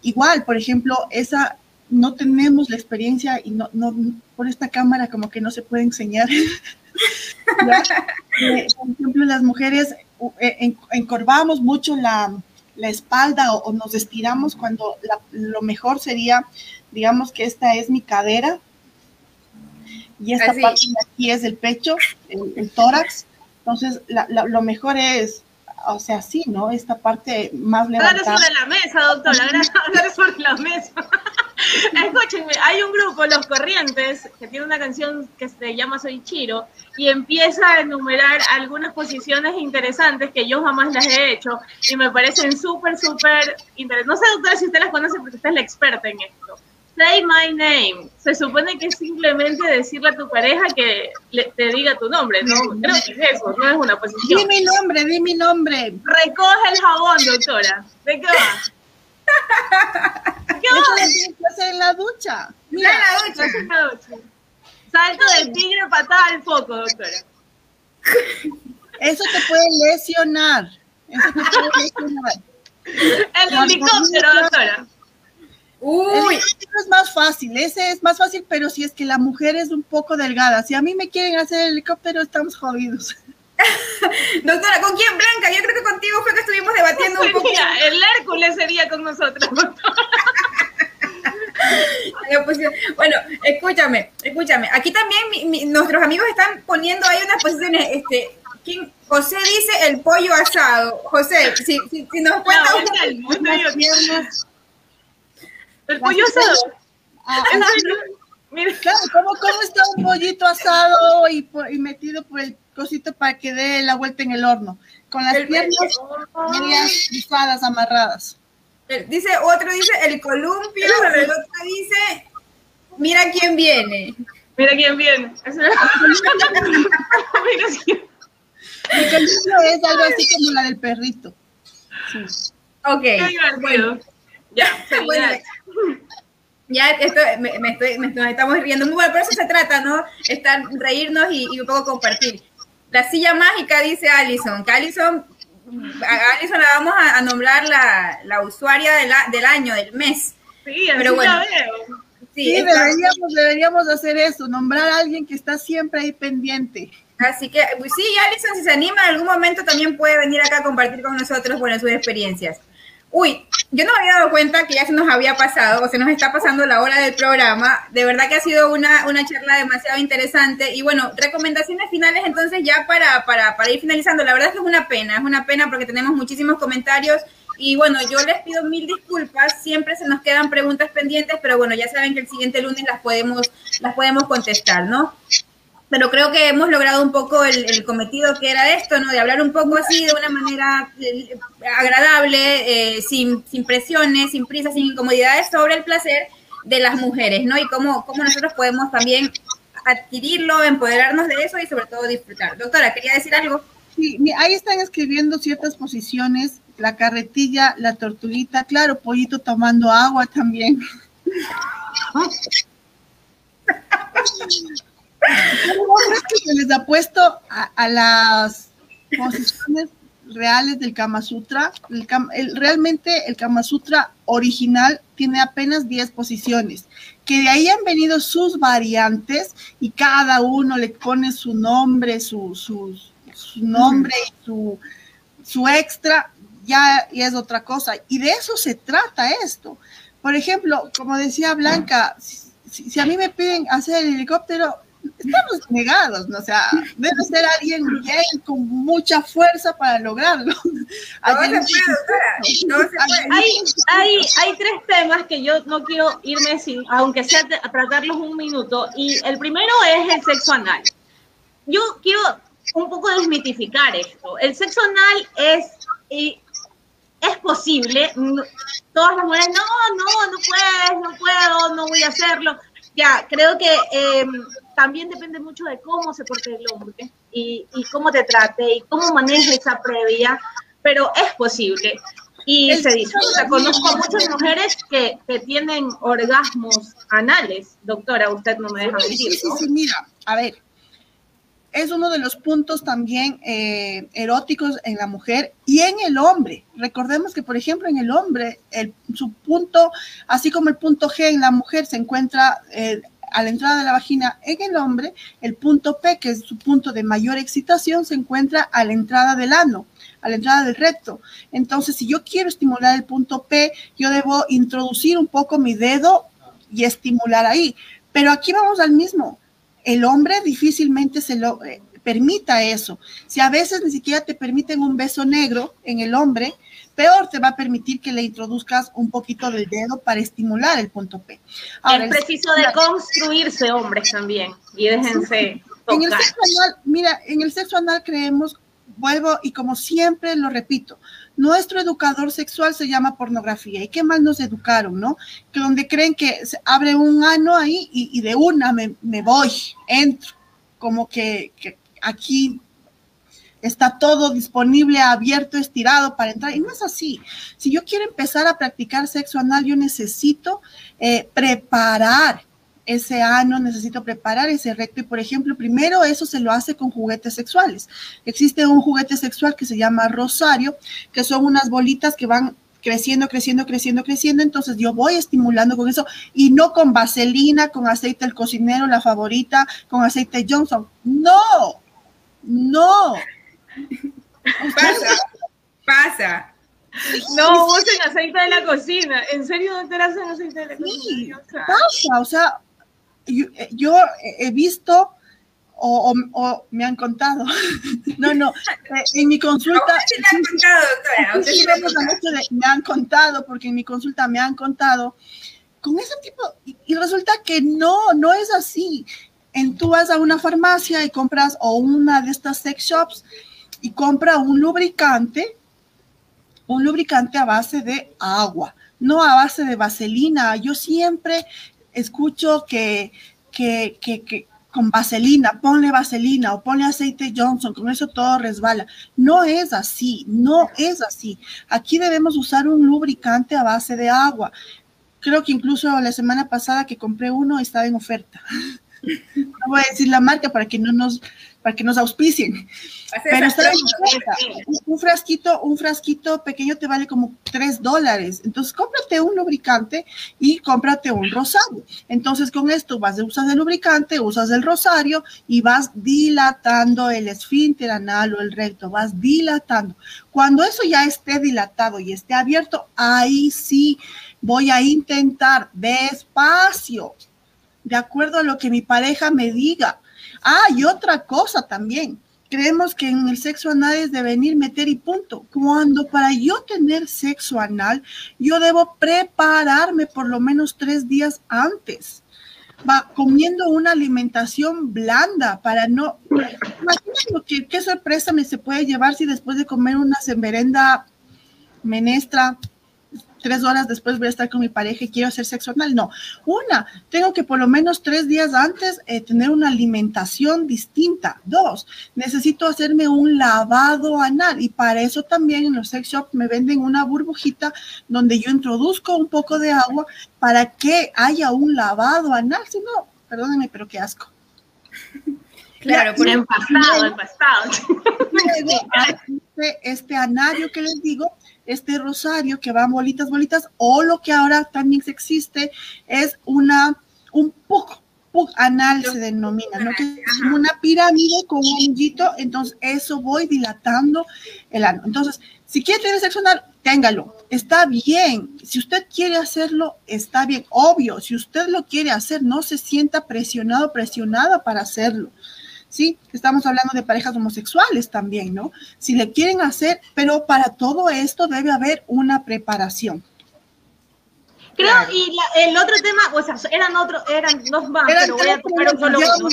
igual, por ejemplo, esa no tenemos la experiencia y no, no por esta cámara como que no se puede enseñar. *laughs* Eh, por ejemplo, las mujeres eh, encorvamos mucho la, espalda o, nos estiramos cuando lo mejor sería, digamos que esta es mi cadera, y esta parte de aquí es el pecho, el, tórax. Entonces, lo mejor es, o sea, sí, ¿no? Esta parte más levantada. sobre la mesa, doctora, hablar sobre la mesa. *laughs* Escúchenme, hay un grupo, Los Corrientes, que tiene una canción que se llama Soy Chiro, y empieza a enumerar algunas posiciones interesantes que yo jamás las he hecho, y me parecen súper, súper interesantes. No sé, doctora, si usted las conoce, porque usted es la experta en esto. Say my name. Se supone que es simplemente decirle a tu pareja que te diga tu nombre, ¿no? Creo que es eso, no es una posición. Di mi nombre, di mi nombre. Recoge el jabón, doctora. ¿De qué va? ¿Qué va? que hacer en la ducha. Mira, la ducha. En la ducha. Salto del tigre, patada al foco, doctora. Eso te puede lesionar. Eso te puede lesionar. El helicóptero, doctora. Uy. es más fácil, ese es más fácil, pero si es que la mujer es un poco delgada, si a mí me quieren hacer el helicóptero, estamos jodidos. *laughs* Doctora, ¿con quién, Blanca? Yo creo que contigo fue que estuvimos debatiendo un *laughs* poco. El Hércules sería con nosotros. *laughs* bueno, escúchame, escúchame. Aquí también nuestros amigos están poniendo ahí unas posiciones. Este, ¿quién? José dice el pollo asado. José, si, si, nos cuenta no, un... El pollo asado. Ah. *laughs* Claro, ¿cómo, ¿cómo, está un pollito asado y, y, metido por el cosito para que dé la vuelta en el horno? Con las piernas medias cruzadas, amarradas. Dice, otro dice el columpio, el otro dice, mira quién viene. Mira quién viene. *laughs* mira quién. El columpio es algo así como la del perrito. Sí. Ok. Bueno. Ya, *laughs* ya esto me, estoy, nos estamos riendo muy bueno, pero eso se trata, ¿no? Estar, reírnos y, un poco compartir. La silla mágica, dice Alison, que Alison, a Alison la vamos a, nombrar la, la usuaria del año, del mes. Sí, pero bueno. veo. Sí, deberíamos, deberíamos hacer eso, nombrar a alguien que está siempre ahí pendiente. Así que, pues sí, Alison, si se anima, en algún momento también puede venir acá a compartir con nosotros, bueno, sus experiencias. Uy, yo no me había dado cuenta que ya se nos había pasado o se nos está pasando la hora del programa. De verdad que ha sido una, una charla demasiado interesante. Y bueno, recomendaciones finales entonces ya para, para, para ir finalizando. La verdad es que es una pena, es una pena porque tenemos muchísimos comentarios. Y bueno, yo les pido mil disculpas, siempre se nos quedan preguntas pendientes, pero bueno, ya saben que el siguiente lunes las podemos, las podemos contestar, ¿no? Pero creo que hemos logrado un poco el, cometido que era esto, ¿no? De hablar un poco así, de una manera eh, agradable, eh, sin, sin presiones, sin prisas, sin incomodidades, sobre el placer de las mujeres, ¿no? Y cómo, cómo nosotros podemos también adquirirlo, empoderarnos de eso y sobre todo disfrutar. Doctora, ¿quería decir algo? Sí, ahí están escribiendo ciertas posiciones, la carretilla, la tortuguita, claro, pollito tomando agua también. *laughs* se les ha puesto a, las posiciones reales del Kama Sutra. El, realmente el Kama Sutra original tiene apenas 10 posiciones, que de ahí han venido sus variantes y cada uno le pone su nombre, su, su, nombre y su, su extra ya, es otra cosa. Y de eso se trata esto. Por ejemplo, como decía Blanca, si, a mí me piden hacer el helicóptero, estamos negados, ¿no? O sea, debe ser alguien bien, con mucha fuerza para lograrlo. *laughs* hay, hay, hay, tres temas que yo no quiero irme sin, aunque sea a tratarlos un minuto, y el primero es el sexo anal. Yo quiero un poco desmitificar esto. El sexo anal es, es posible. Todas las mujeres, no, no, no puedes, no puedo, no voy a hacerlo. Ya, creo que em, también depende mucho de cómo se porte el hombre y, y cómo te trate y cómo maneje esa previa, pero es posible y se disfruta. Conozco muchas mujeres que, que, tienen orgasmos anales. Doctora, usted no me deja mentir. Sí, sí, sí, mira, a ver, es uno de los puntos también eh, eróticos en la mujer y en el hombre. Recordemos que, por ejemplo, en el hombre, el, su punto, así como el punto G en la mujer se encuentra eh, a la entrada de la vagina en el hombre, el punto P, que es su punto de mayor excitación, se encuentra a la entrada del ano, a la entrada del recto. Entonces, si yo quiero estimular el punto P, yo debo introducir un poco mi dedo y estimular ahí. Pero aquí vamos al mismo el hombre difícilmente se lo eh, permita eso. Si a veces ni siquiera te permiten un beso negro en el hombre, peor te va a permitir que le introduzcas un poquito del dedo para estimular el punto P. es preciso de construirse hombres también y déjense. En el sexo anal, mira, en el sexo anal creemos, vuelvo y como siempre lo repito, nuestro educador sexual se llama pornografía. ¿Y qué mal nos educaron, no? Que donde creen que se abre un ano ahí y, de una me, voy, entro, como que, aquí está todo disponible, abierto, estirado para entrar. Y no es así. Si yo quiero empezar a practicar sexo anal, yo necesito eh, preparar ese ano, necesito preparar ese recto y por ejemplo, primero eso se lo hace con juguetes sexuales. Existe un juguete sexual que se llama rosario, que son unas bolitas que van creciendo, creciendo, creciendo, creciendo. Entonces yo voy estimulando con eso y no con vaselina, con aceite el cocinero, la favorita, con aceite Johnson. No, no. Pasa, pasa. No usen aceite de la cocina. ¿En serio te hacen aceite de la cocina? pasa, o sea, eh, yo, he visto o, me han contado. *laughs* no, no, eh, en mi consulta. me han contado, porque en mi consulta me han contado con ese tipo, y, resulta que no, no es así. En, tú vas a una farmacia y compras o una de estas sex shops y compra un lubricante, un lubricante a base de agua, no a base de vaselina. Yo siempre escucho que, que, que, con vaselina, ponle vaselina o ponle aceite Johnson, con eso todo resbala. No es así, no es así. Aquí debemos usar un lubricante a base de agua. Creo que incluso la semana pasada que compré uno estaba en oferta. *laughs* No voy a decir la marca para que no nos para que nos auspicien. Pero un frasquito, un frasquito pequeño te vale como tres dólares. Entonces, cómprate un lubricante y cómprate un rosario. Entonces, con esto vas a usar el lubricante, usas el rosario y vas dilatando el esfínter anal o el recto, vas dilatando. Cuando eso ya esté dilatado y esté abierto, ahí sí voy a intentar despacio, de acuerdo a lo que mi pareja me diga Ah, y otra cosa también. Creemos que en el sexo anal es de venir, meter y punto. Cuando para yo tener sexo anal, yo debo prepararme por lo menos tres días antes. Va comiendo una alimentación blanda para no. Imagínate qué sorpresa me se puede llevar si después de comer una semberenda menestra tres horas después voy a estar con mi pareja y quiero hacer sexo anal. No, una, tengo que por lo menos tres días antes eh, tener una alimentación distinta. Dos, necesito hacerme un lavado anal y para eso también en los sex shops me venden una burbujita donde yo introduzco un poco de agua para que haya un lavado anal. Si no, perdónenme, pero qué asco. Claro, por empastado, empastado. Este, este anario que les digo, este rosario que van bolitas, bolitas, o lo que ahora también existe es una, un poco, anal se denomina, ¿no? Que una pirámide con un anillito, entonces eso voy dilatando el ano. Entonces, si quiere tener sexo anal, téngalo, está bien. Si usted quiere hacerlo, está bien. Obvio, si usted lo quiere hacer, no se sienta presionado, presionada para hacerlo. ¿Sí? Estamos hablando de parejas homosexuales también, ¿no? Si le quieren hacer, pero para todo esto debe haber una preparación. Creo, y el otro tema, o sea, eran otros, eran dos más, pero voy a tocar solo uno.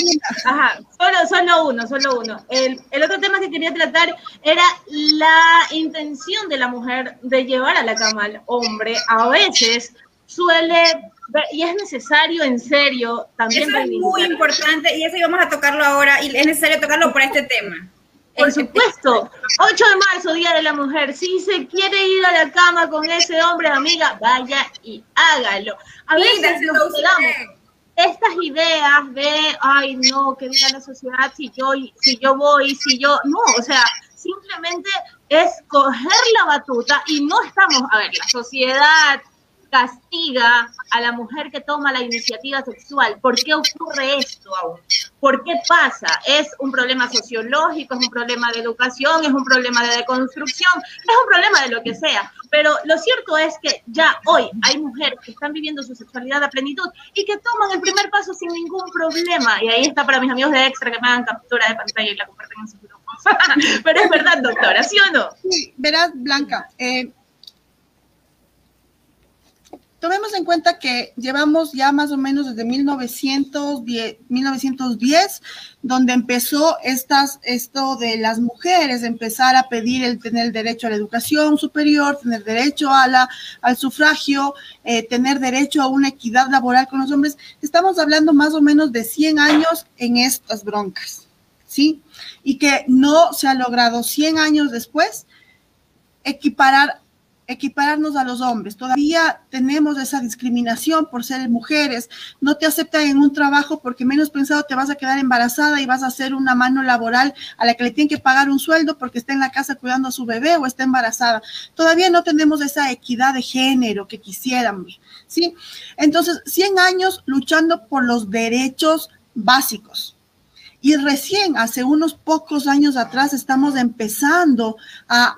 Ajá, solo, solo uno, solo uno. El, el otro tema que quería tratar era la intención de la mujer de llevar a la cama al hombre. A veces suele y es necesario en serio también. Eso es muy importante y eso íbamos a tocarlo ahora y es necesario tocarlo por este tema. Por supuesto, 8 de marzo, Día de la Mujer. Si se quiere ir a la cama con ese hombre, amiga, vaya y hágalo. A veces nos quedamos estas ideas de, ay, no, que diga la sociedad si yo, si yo voy, si yo, no, o sea, simplemente es coger la batuta y no estamos, a ver, la sociedad, castiga a la mujer que toma la iniciativa sexual. ¿Por qué ocurre esto aún? ¿Por qué pasa? ¿Es un problema sociológico? ¿Es un problema de educación? ¿Es un problema de deconstrucción? Es un problema de lo que sea. Pero lo cierto es que ya hoy hay mujeres que están viviendo su sexualidad a plenitud y que toman el primer paso sin ningún problema. Y ahí está para mis amigos de Extra que me hagan captura de pantalla y la comparten en sus grupos. *laughs* Pero es verdad, doctora, ¿sí o no? Sí, verás, Blanca. Eh, tomemos en cuenta que llevamos ya más o menos desde 1910, 1910 donde empezó esto de las mujeres, empezar a pedir el tener derecho a la educación superior, tener derecho al sufragio, eh, tener derecho a una equidad laboral con los hombres. Estamos hablando más o menos de 100 años en estas broncas, ¿sí? Y que no se ha logrado 100 años después equiparar equipararnos a los hombres. Todavía tenemos esa discriminación por ser mujeres. No te aceptan en un trabajo porque menos pensado te vas a quedar embarazada y vas a hacer una mano laboral a la que le tienen que pagar un sueldo porque está en la casa cuidando a su bebé o está embarazada. Todavía no tenemos esa equidad de género que quisiéramos, ¿sí? Entonces, 100 años luchando por los derechos básicos. Y recién, hace unos pocos años atrás, estamos empezando a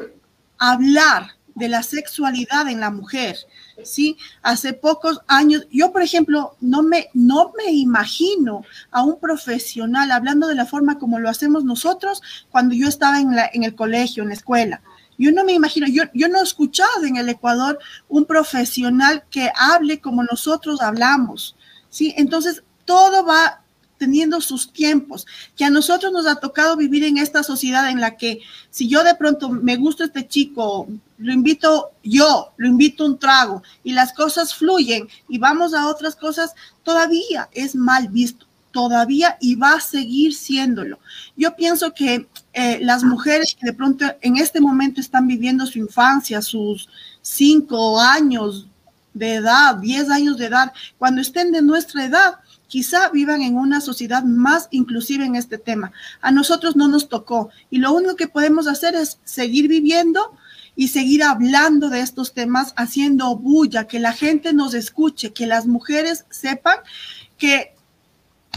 hablar de la sexualidad en la mujer, ¿sí? Hace pocos años, yo por ejemplo, no me, no me imagino a un profesional hablando de la forma como lo hacemos nosotros cuando yo estaba en, la, en el colegio, en la escuela. Yo no me imagino, yo, yo no he escuchado en el Ecuador un profesional que hable como nosotros hablamos, ¿sí? Entonces, todo va teniendo sus tiempos, que a nosotros nos ha tocado vivir en esta sociedad en la que si yo de pronto me gusta este chico, lo invito yo, lo invito un trago y las cosas fluyen y vamos a otras cosas, todavía es mal visto, todavía y va a seguir siéndolo. Yo pienso que eh, las mujeres que de pronto en este momento están viviendo su infancia, sus cinco años de edad, diez años de edad, cuando estén de nuestra edad, quizá vivan en una sociedad más inclusiva en este tema. A nosotros no nos tocó y lo único que podemos hacer es seguir viviendo y seguir hablando de estos temas, haciendo bulla, que la gente nos escuche, que las mujeres sepan que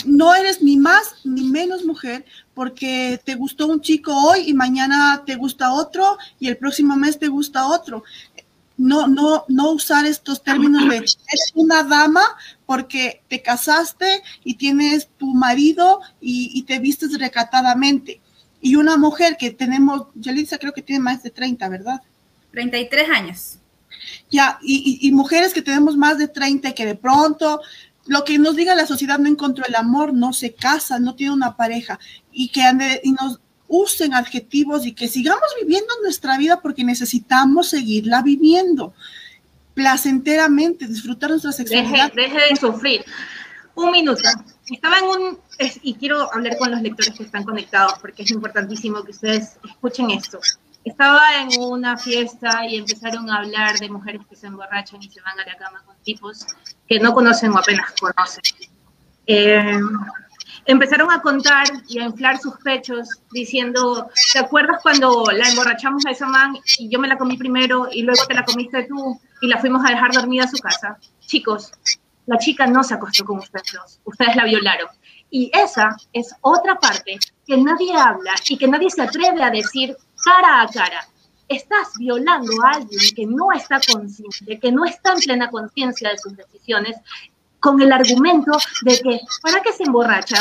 no eres ni más ni menos mujer porque te gustó un chico hoy y mañana te gusta otro y el próximo mes te gusta otro no, no, no usar estos términos de eres una dama porque te casaste y tienes tu marido y, te vistes recatadamente. Y una mujer que tenemos, Yalitza creo que tiene más de 30, ¿verdad? 33 años. Ya, y, y, mujeres que tenemos más de 30 que de pronto lo que nos diga la sociedad no encontró el amor, no se casa, no tiene una pareja y que ande, y nos usen adjetivos y que sigamos viviendo nuestra vida porque necesitamos seguirla viviendo placenteramente, disfrutar nuestra sexualidad. Deje, de sufrir. Un minuto. Estaba en un, y quiero hablar con los lectores que están conectados porque es importantísimo que ustedes escuchen esto. Estaba en una fiesta y empezaron a hablar de mujeres que se emborrachan y se van a la cama con tipos que no conocen o apenas conocen. Eh, empezaron a contar y a inflar sus pechos diciendo, ¿te acuerdas cuando la emborrachamos a esa man y yo me la comí primero y luego te la comiste tú y la fuimos a dejar dormida a su casa? Chicos, la chica no se acostó con ustedes dos, ustedes la violaron. Y esa es otra parte que nadie habla y que nadie se atreve a decir cara a cara. Estás violando a alguien que no está consciente, que no está en plena conciencia de sus decisiones, con el argumento de que, ¿para qué se emborracha?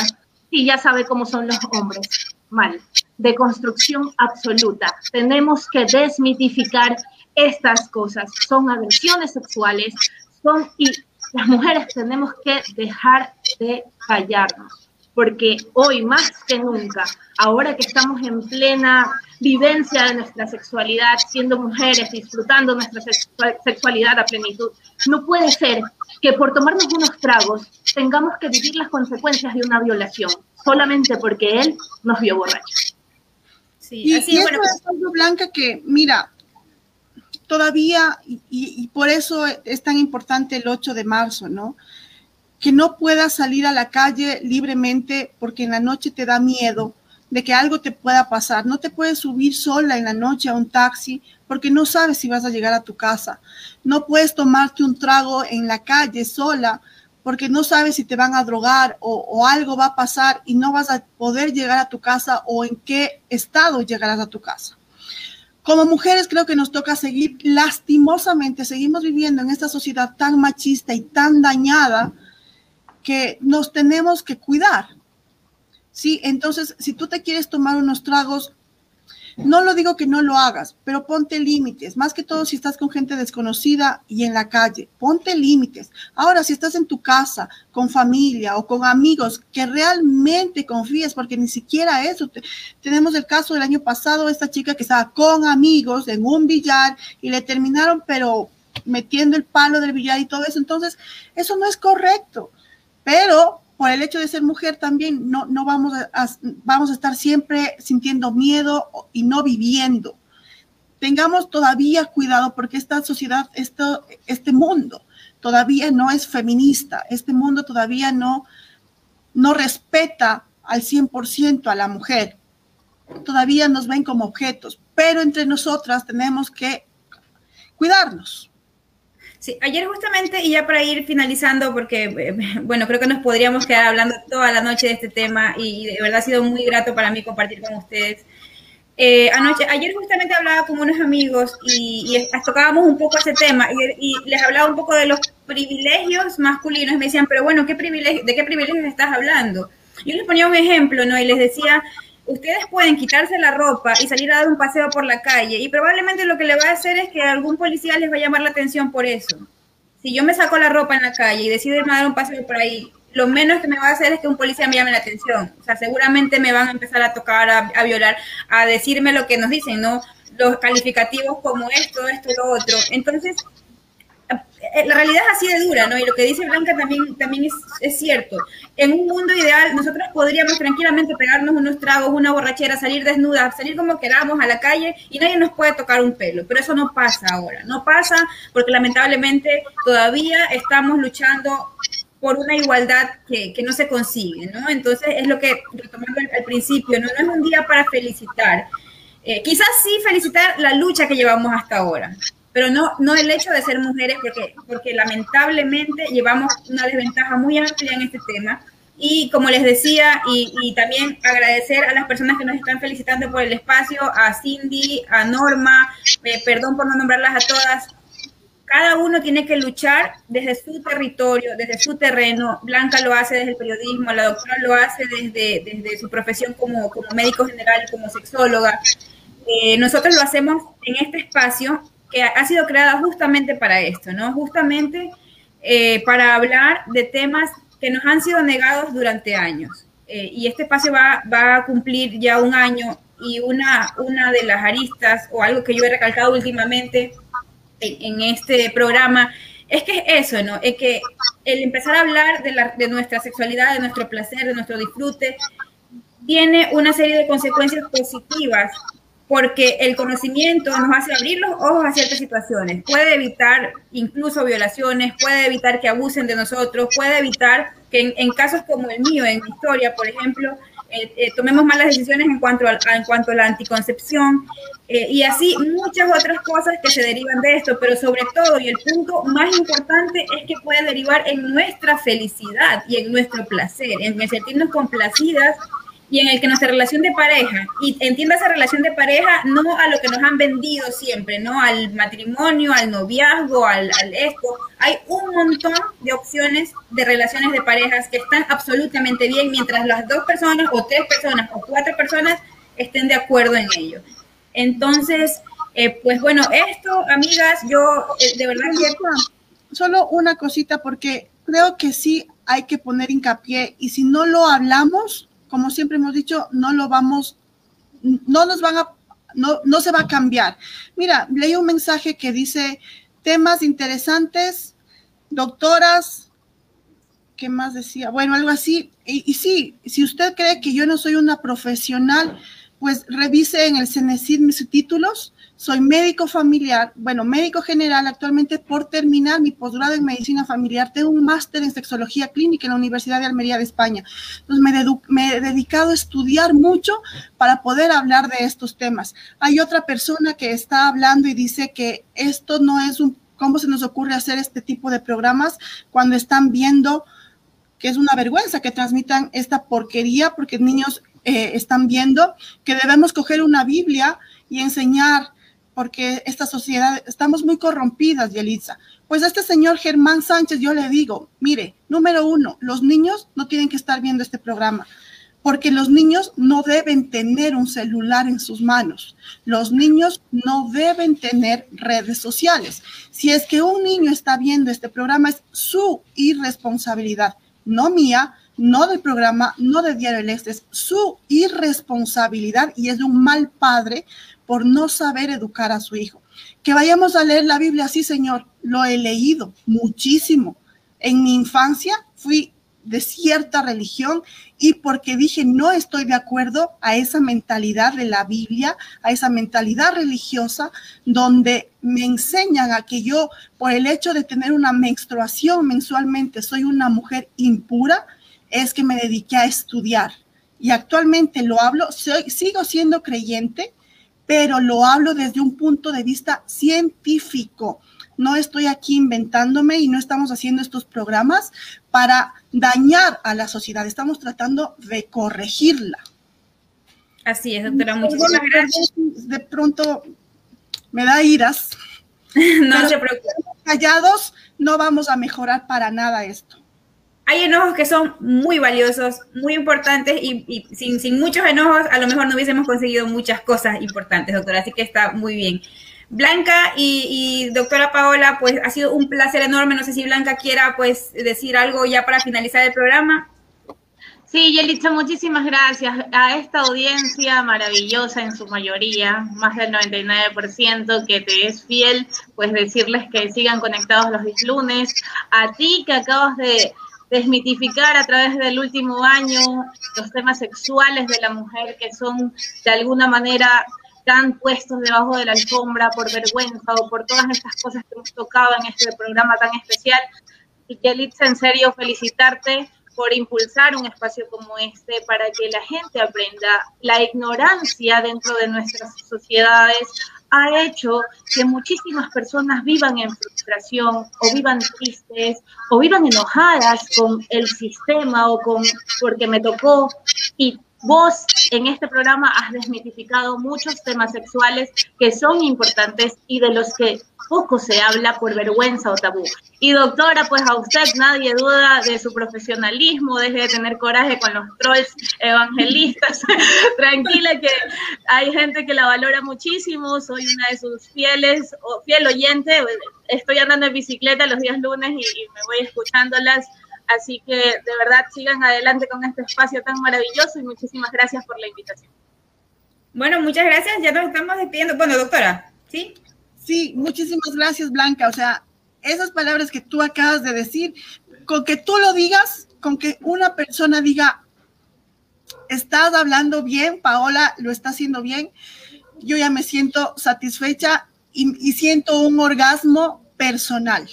Si ya sabe cómo son los hombres. Mal. De construcción absoluta. Tenemos que desmitificar estas cosas. Son agresiones sexuales, son y las mujeres tenemos que dejar de callarnos, porque hoy más que nunca, ahora que estamos en plena vivencia de nuestra sexualidad, siendo mujeres, disfrutando nuestra sexualidad a plenitud, no puede ser que por tomarnos unos tragos tengamos que vivir las consecuencias de una violación, solamente porque él nos vio borrachos. Sí, y, así, bueno, es algo, Blanca, que mira, todavía, y, por eso es tan importante el 8 de marzo, ¿no? Que no puedas salir a la calle libremente porque en la noche te da miedo de que algo te pueda pasar. No te puedes subir sola en la noche a un taxi porque no sabes si vas a llegar a tu casa. No puedes tomarte un trago en la calle sola porque no sabes si te van a drogar o, o, algo va a pasar y no vas a poder llegar a tu casa o en qué estado llegarás a tu casa como mujeres creo que nos toca seguir, lastimosamente, seguimos viviendo en esta sociedad tan machista y tan dañada que nos tenemos que cuidar. Sí, entonces, si tú te quieres tomar unos tragos, no lo digo que no lo hagas, pero ponte límites, más que todo si estás con gente desconocida y en la calle, ponte límites. Ahora, si estás en tu casa, con familia o con amigos que realmente confíes, porque ni siquiera eso, tenemos el caso del año pasado, esta chica que estaba con amigos en un billar y le terminaron, pero metiendo el palo del billar y todo eso, entonces, eso no es correcto. Pero por el hecho de ser mujer también no, no vamos, a, vamos a estar siempre sintiendo miedo y no viviendo. Tengamos todavía cuidado porque esta sociedad, esto, este mundo todavía no es feminista, este mundo todavía no, no respeta al 100% a la mujer, todavía nos ven como objetos, pero entre nosotras tenemos que cuidarnos. Sí, ayer justamente, y ya para ir finalizando, porque, eh, *laughs* bueno, creo que nos podríamos quedar hablando toda la noche de este tema y de verdad ha sido muy grato para mí compartir con ustedes. Eh, anoche, ayer justamente hablaba con unos amigos y, y tocábamos un poco ese tema y, les hablaba un poco de los privilegios masculinos. Me decían, pero bueno, ¿qué privilegio, ¿de qué privilegios estás hablando? Yo les ponía un ejemplo, ¿no? Y les decía, ustedes pueden quitarse la ropa y salir a dar un paseo por la calle y probablemente lo que le va a hacer es que algún policía les va a llamar la atención por eso. Si yo me saco la ropa en la calle y decido irme a dar un paseo por ahí, lo menos que me va a hacer es que un policía me llame la atención. O sea, seguramente me van a empezar a tocar, a, a violar, a decirme lo que nos dicen, ¿no? Los calificativos como esto, esto, lo otro. Entonces, la realidad es así de dura, ¿no? Y lo que dice Blanca también, también es, es, cierto. En un mundo ideal, nosotros podríamos tranquilamente pegarnos unos tragos, una borrachera, salir desnudas, salir como queramos a la calle y nadie nos puede tocar un pelo. Pero eso no pasa ahora. No pasa porque lamentablemente todavía estamos luchando por una igualdad que, que no se consigue, ¿no? Entonces es lo que, retomando al, principio, ¿no? no es un día para felicitar. Eh, quizás sí felicitar la lucha que llevamos hasta ahora, pero no, no el hecho de ser mujeres, porque, porque lamentablemente llevamos una desventaja muy amplia en este tema. Y como les decía, y, y, también agradecer a las personas que nos están felicitando por el espacio, a Cindy, a Norma, eh, perdón por no nombrarlas a todas. Cada uno tiene que luchar desde su territorio, desde su terreno. Blanca lo hace desde el periodismo, la doctora lo hace desde, desde su profesión como, como médico general, como sexóloga. Eh, nosotros lo hacemos en este espacio que ha sido creada justamente para esto, ¿no? Justamente eh, para hablar de temas que nos han sido negados durante años. Eh, y este espacio va, va, a cumplir ya un año y una, una de las aristas o algo que yo he recalcado últimamente en, en este programa es que es eso, ¿no? Es que el empezar a hablar de, la, de nuestra sexualidad, de nuestro placer, de nuestro disfrute, tiene una serie de consecuencias positivas porque el conocimiento nos hace abrir los ojos a ciertas situaciones, puede evitar incluso violaciones, puede evitar que abusen de nosotros, puede evitar que en, en casos como el mío, en mi historia, por ejemplo, eh, eh, tomemos malas decisiones en cuanto a, en cuanto a la anticoncepción eh, y así muchas otras cosas que se derivan de esto, pero sobre todo y el punto más importante es que puede derivar en nuestra felicidad y en nuestro placer, en sentirnos complacidas y en el que nuestra relación de pareja, y entienda esa relación de pareja no a lo que nos han vendido siempre, no al matrimonio, al noviazgo, al, esto, hay un montón de opciones de relaciones de parejas que están absolutamente bien mientras las dos personas o tres personas o cuatro personas estén de acuerdo en ello. Entonces, eh, pues bueno, esto, amigas, yo eh, de verdad. Solo una cosita porque creo que sí hay que poner hincapié y si no lo hablamos, como siempre hemos dicho, no lo vamos, no nos van a, no, no se va a cambiar. Mira, leí un mensaje que dice temas interesantes, doctoras, ¿qué más decía? Bueno, algo así. Y, y, sí, si usted cree que yo no soy una profesional, pues revise en el CENESID mis títulos soy médico familiar, bueno, médico general actualmente por terminar mi posgrado en medicina familiar. Tengo un máster en sexología clínica en la Universidad de Almería de España. Entonces me, he dedicado a estudiar mucho para poder hablar de estos temas. Hay otra persona que está hablando y dice que esto no es un, ¿cómo se nos ocurre hacer este tipo de programas cuando están viendo que es una vergüenza que transmitan esta porquería porque niños eh, están viendo que debemos coger una Biblia y enseñar porque esta sociedad, estamos muy corrompidas, Yelitza. Pues a este señor Germán Sánchez yo le digo, mire, número uno, los niños no tienen que estar viendo este programa, porque los niños no deben tener un celular en sus manos. Los niños no deben tener redes sociales. Si es que un niño está viendo este programa, es su irresponsabilidad, no mía, no del programa, no de Diario El Este, es su irresponsabilidad y es de un mal padre por no saber educar a su hijo. Que vayamos a leer la Biblia, sí, Señor, lo he leído muchísimo. En mi infancia fui de cierta religión y porque dije no estoy de acuerdo a esa mentalidad de la Biblia, a esa mentalidad religiosa donde me enseñan a que yo por el hecho de tener una menstruación mensualmente soy una mujer impura, es que me dediqué a estudiar. Y actualmente lo hablo, soy, sigo siendo creyente, pero lo hablo desde un punto de vista científico. No estoy aquí inventándome y no estamos haciendo estos programas para dañar a la sociedad, estamos tratando de corregirla. Así es, doctora, muchísimas gracias. De pronto me da iras. *laughs* no se preocupe. Callados no vamos a mejorar para nada esto hay enojos que son muy valiosos, muy importantes y, sin, muchos enojos a lo mejor no hubiésemos conseguido muchas cosas importantes, doctora, así que está muy bien. Blanca y, doctora Paola, pues ha sido un placer enorme. No sé si Blanca quiera pues decir algo ya para finalizar el programa. Sí, Yelitza, muchísimas gracias a esta audiencia maravillosa en su mayoría, más del 99% que te es fiel, pues decirles que sigan conectados los lunes. A ti que acabas de desmitificar a través del último año los temas sexuales de la mujer que son de alguna manera tan puestos debajo de la alfombra por vergüenza o por todas estas cosas que hemos tocado en este programa tan especial. Y Yelitza, en serio, felicitarte por impulsar un espacio como este para que la gente aprenda la ignorancia dentro de nuestras sociedades ha hecho que muchísimas personas vivan en frustración o vivan tristes o vivan enojadas con el sistema o con porque me tocó y vos en este programa has desmitificado muchos temas sexuales que son importantes y de los que poco se habla por vergüenza o tabú. Y doctora, pues a usted nadie duda de su profesionalismo, deje de tener coraje con los trolls evangelistas. *laughs* Tranquila que hay gente que la valora muchísimo, soy una de sus fieles o fiel oyente, estoy andando en bicicleta los días lunes y, me voy escuchándolas. Así que de verdad sigan adelante con este espacio tan maravilloso y muchísimas gracias por la invitación. Bueno, muchas gracias. Ya nos estamos despidiendo. Bueno, doctora, ¿sí? Sí, muchísimas gracias, Blanca. O sea, esas palabras que tú acabas de decir, con que tú lo digas, con que una persona diga, estás hablando bien, Paola lo está haciendo bien, yo ya me siento satisfecha y, siento un orgasmo personal.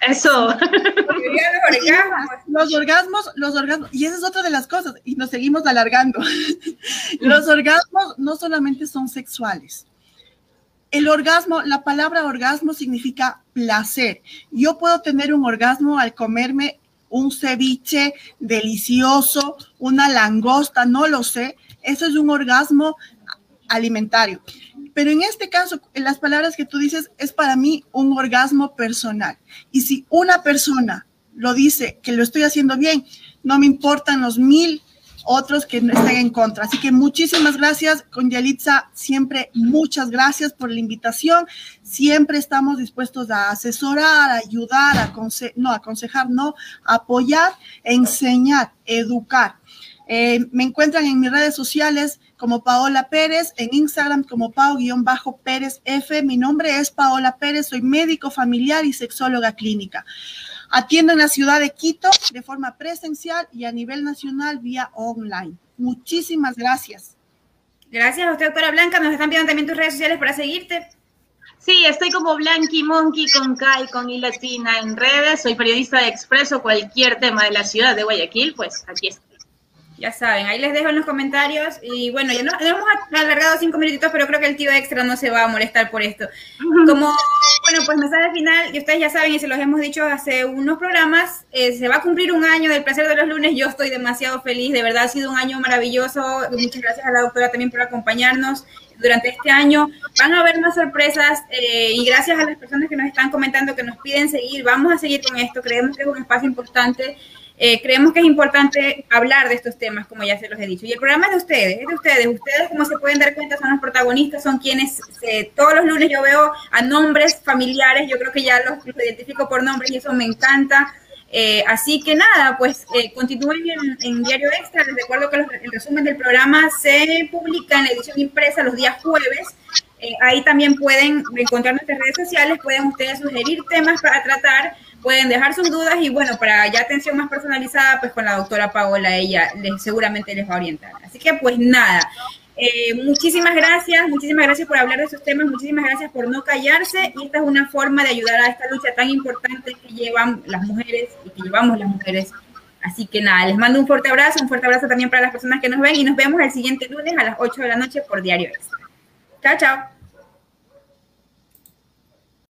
Eso. *laughs* Los orgasmos, los orgasmos, y esa es otra de las cosas, y nos seguimos alargando. *laughs* los orgasmos no solamente son sexuales. El orgasmo, la palabra orgasmo significa placer. Yo puedo tener un orgasmo al comerme un ceviche delicioso, una langosta, no lo sé. Eso es un orgasmo alimentario. Pero en este caso, en las palabras que tú dices, es para mí un orgasmo personal. Y si una persona lo dice que lo estoy haciendo bien, no me importan los mil otros que no estén en contra. Así que muchísimas gracias, con Yalitza, siempre muchas gracias por la invitación. Siempre estamos dispuestos a asesorar, a ayudar, a no, aconsejar, no, apoyar, enseñar, educar. Eh, me encuentran en mis redes sociales como Paola Pérez, en Instagram como Pao-Pérez F. Mi nombre es Paola Pérez, soy médico familiar y sexóloga clínica. Atiendo en la ciudad de Quito de forma presencial y a nivel nacional vía online. Muchísimas gracias. Gracias a usted, doctora Blanca. Nos están pidiendo también tus redes sociales para seguirte. Sí, estoy como Blanqui Monkey con K y con I latina en redes. Soy periodista de Expreso, cualquier tema de la ciudad de Guayaquil, pues aquí estoy. Ya saben, ahí les dejo en los comentarios. Y bueno, ya no, hemos alargado cinco minutitos, pero creo que el tío extra no se va a molestar por esto. Como, bueno, pues mensaje final, y ustedes ya saben, y se los hemos dicho hace unos programas, eh, se va a cumplir un año del placer de los lunes. Yo estoy demasiado feliz, de verdad ha sido un año maravilloso. Muchas gracias a la doctora también por acompañarnos durante este año. Van a haber más sorpresas eh, y gracias a las personas que nos están comentando, que nos piden seguir, vamos a seguir con esto. Creemos que es un espacio importante eh, creemos que es importante hablar de estos temas, como ya se los he dicho. Y el programa es de ustedes, es de ustedes. Ustedes, como se pueden dar cuenta, son los protagonistas, son quienes todos los lunes yo veo a nombres familiares, yo creo que ya los, identifico por nombres y eso me encanta. Eh, así que nada, pues eh, continúen en, Diario Extra. Les recuerdo que el resumen del programa se publica en la edición impresa los días jueves. ahí también pueden encontrar nuestras redes sociales, pueden ustedes sugerir temas para tratar pueden dejar sus dudas y bueno, para ya atención más personalizada, pues con la doctora Paola, ella les, seguramente les va a orientar. Así que pues nada, eh, muchísimas gracias, muchísimas gracias por hablar de esos temas, muchísimas gracias por no callarse y esta es una forma de ayudar a esta lucha tan importante que llevan las mujeres y que llevamos las mujeres. Así que nada, les mando un fuerte abrazo, un fuerte abrazo también para las personas que nos ven y nos vemos el siguiente lunes a las 8 de la noche por Diario Extra. Chao, chao.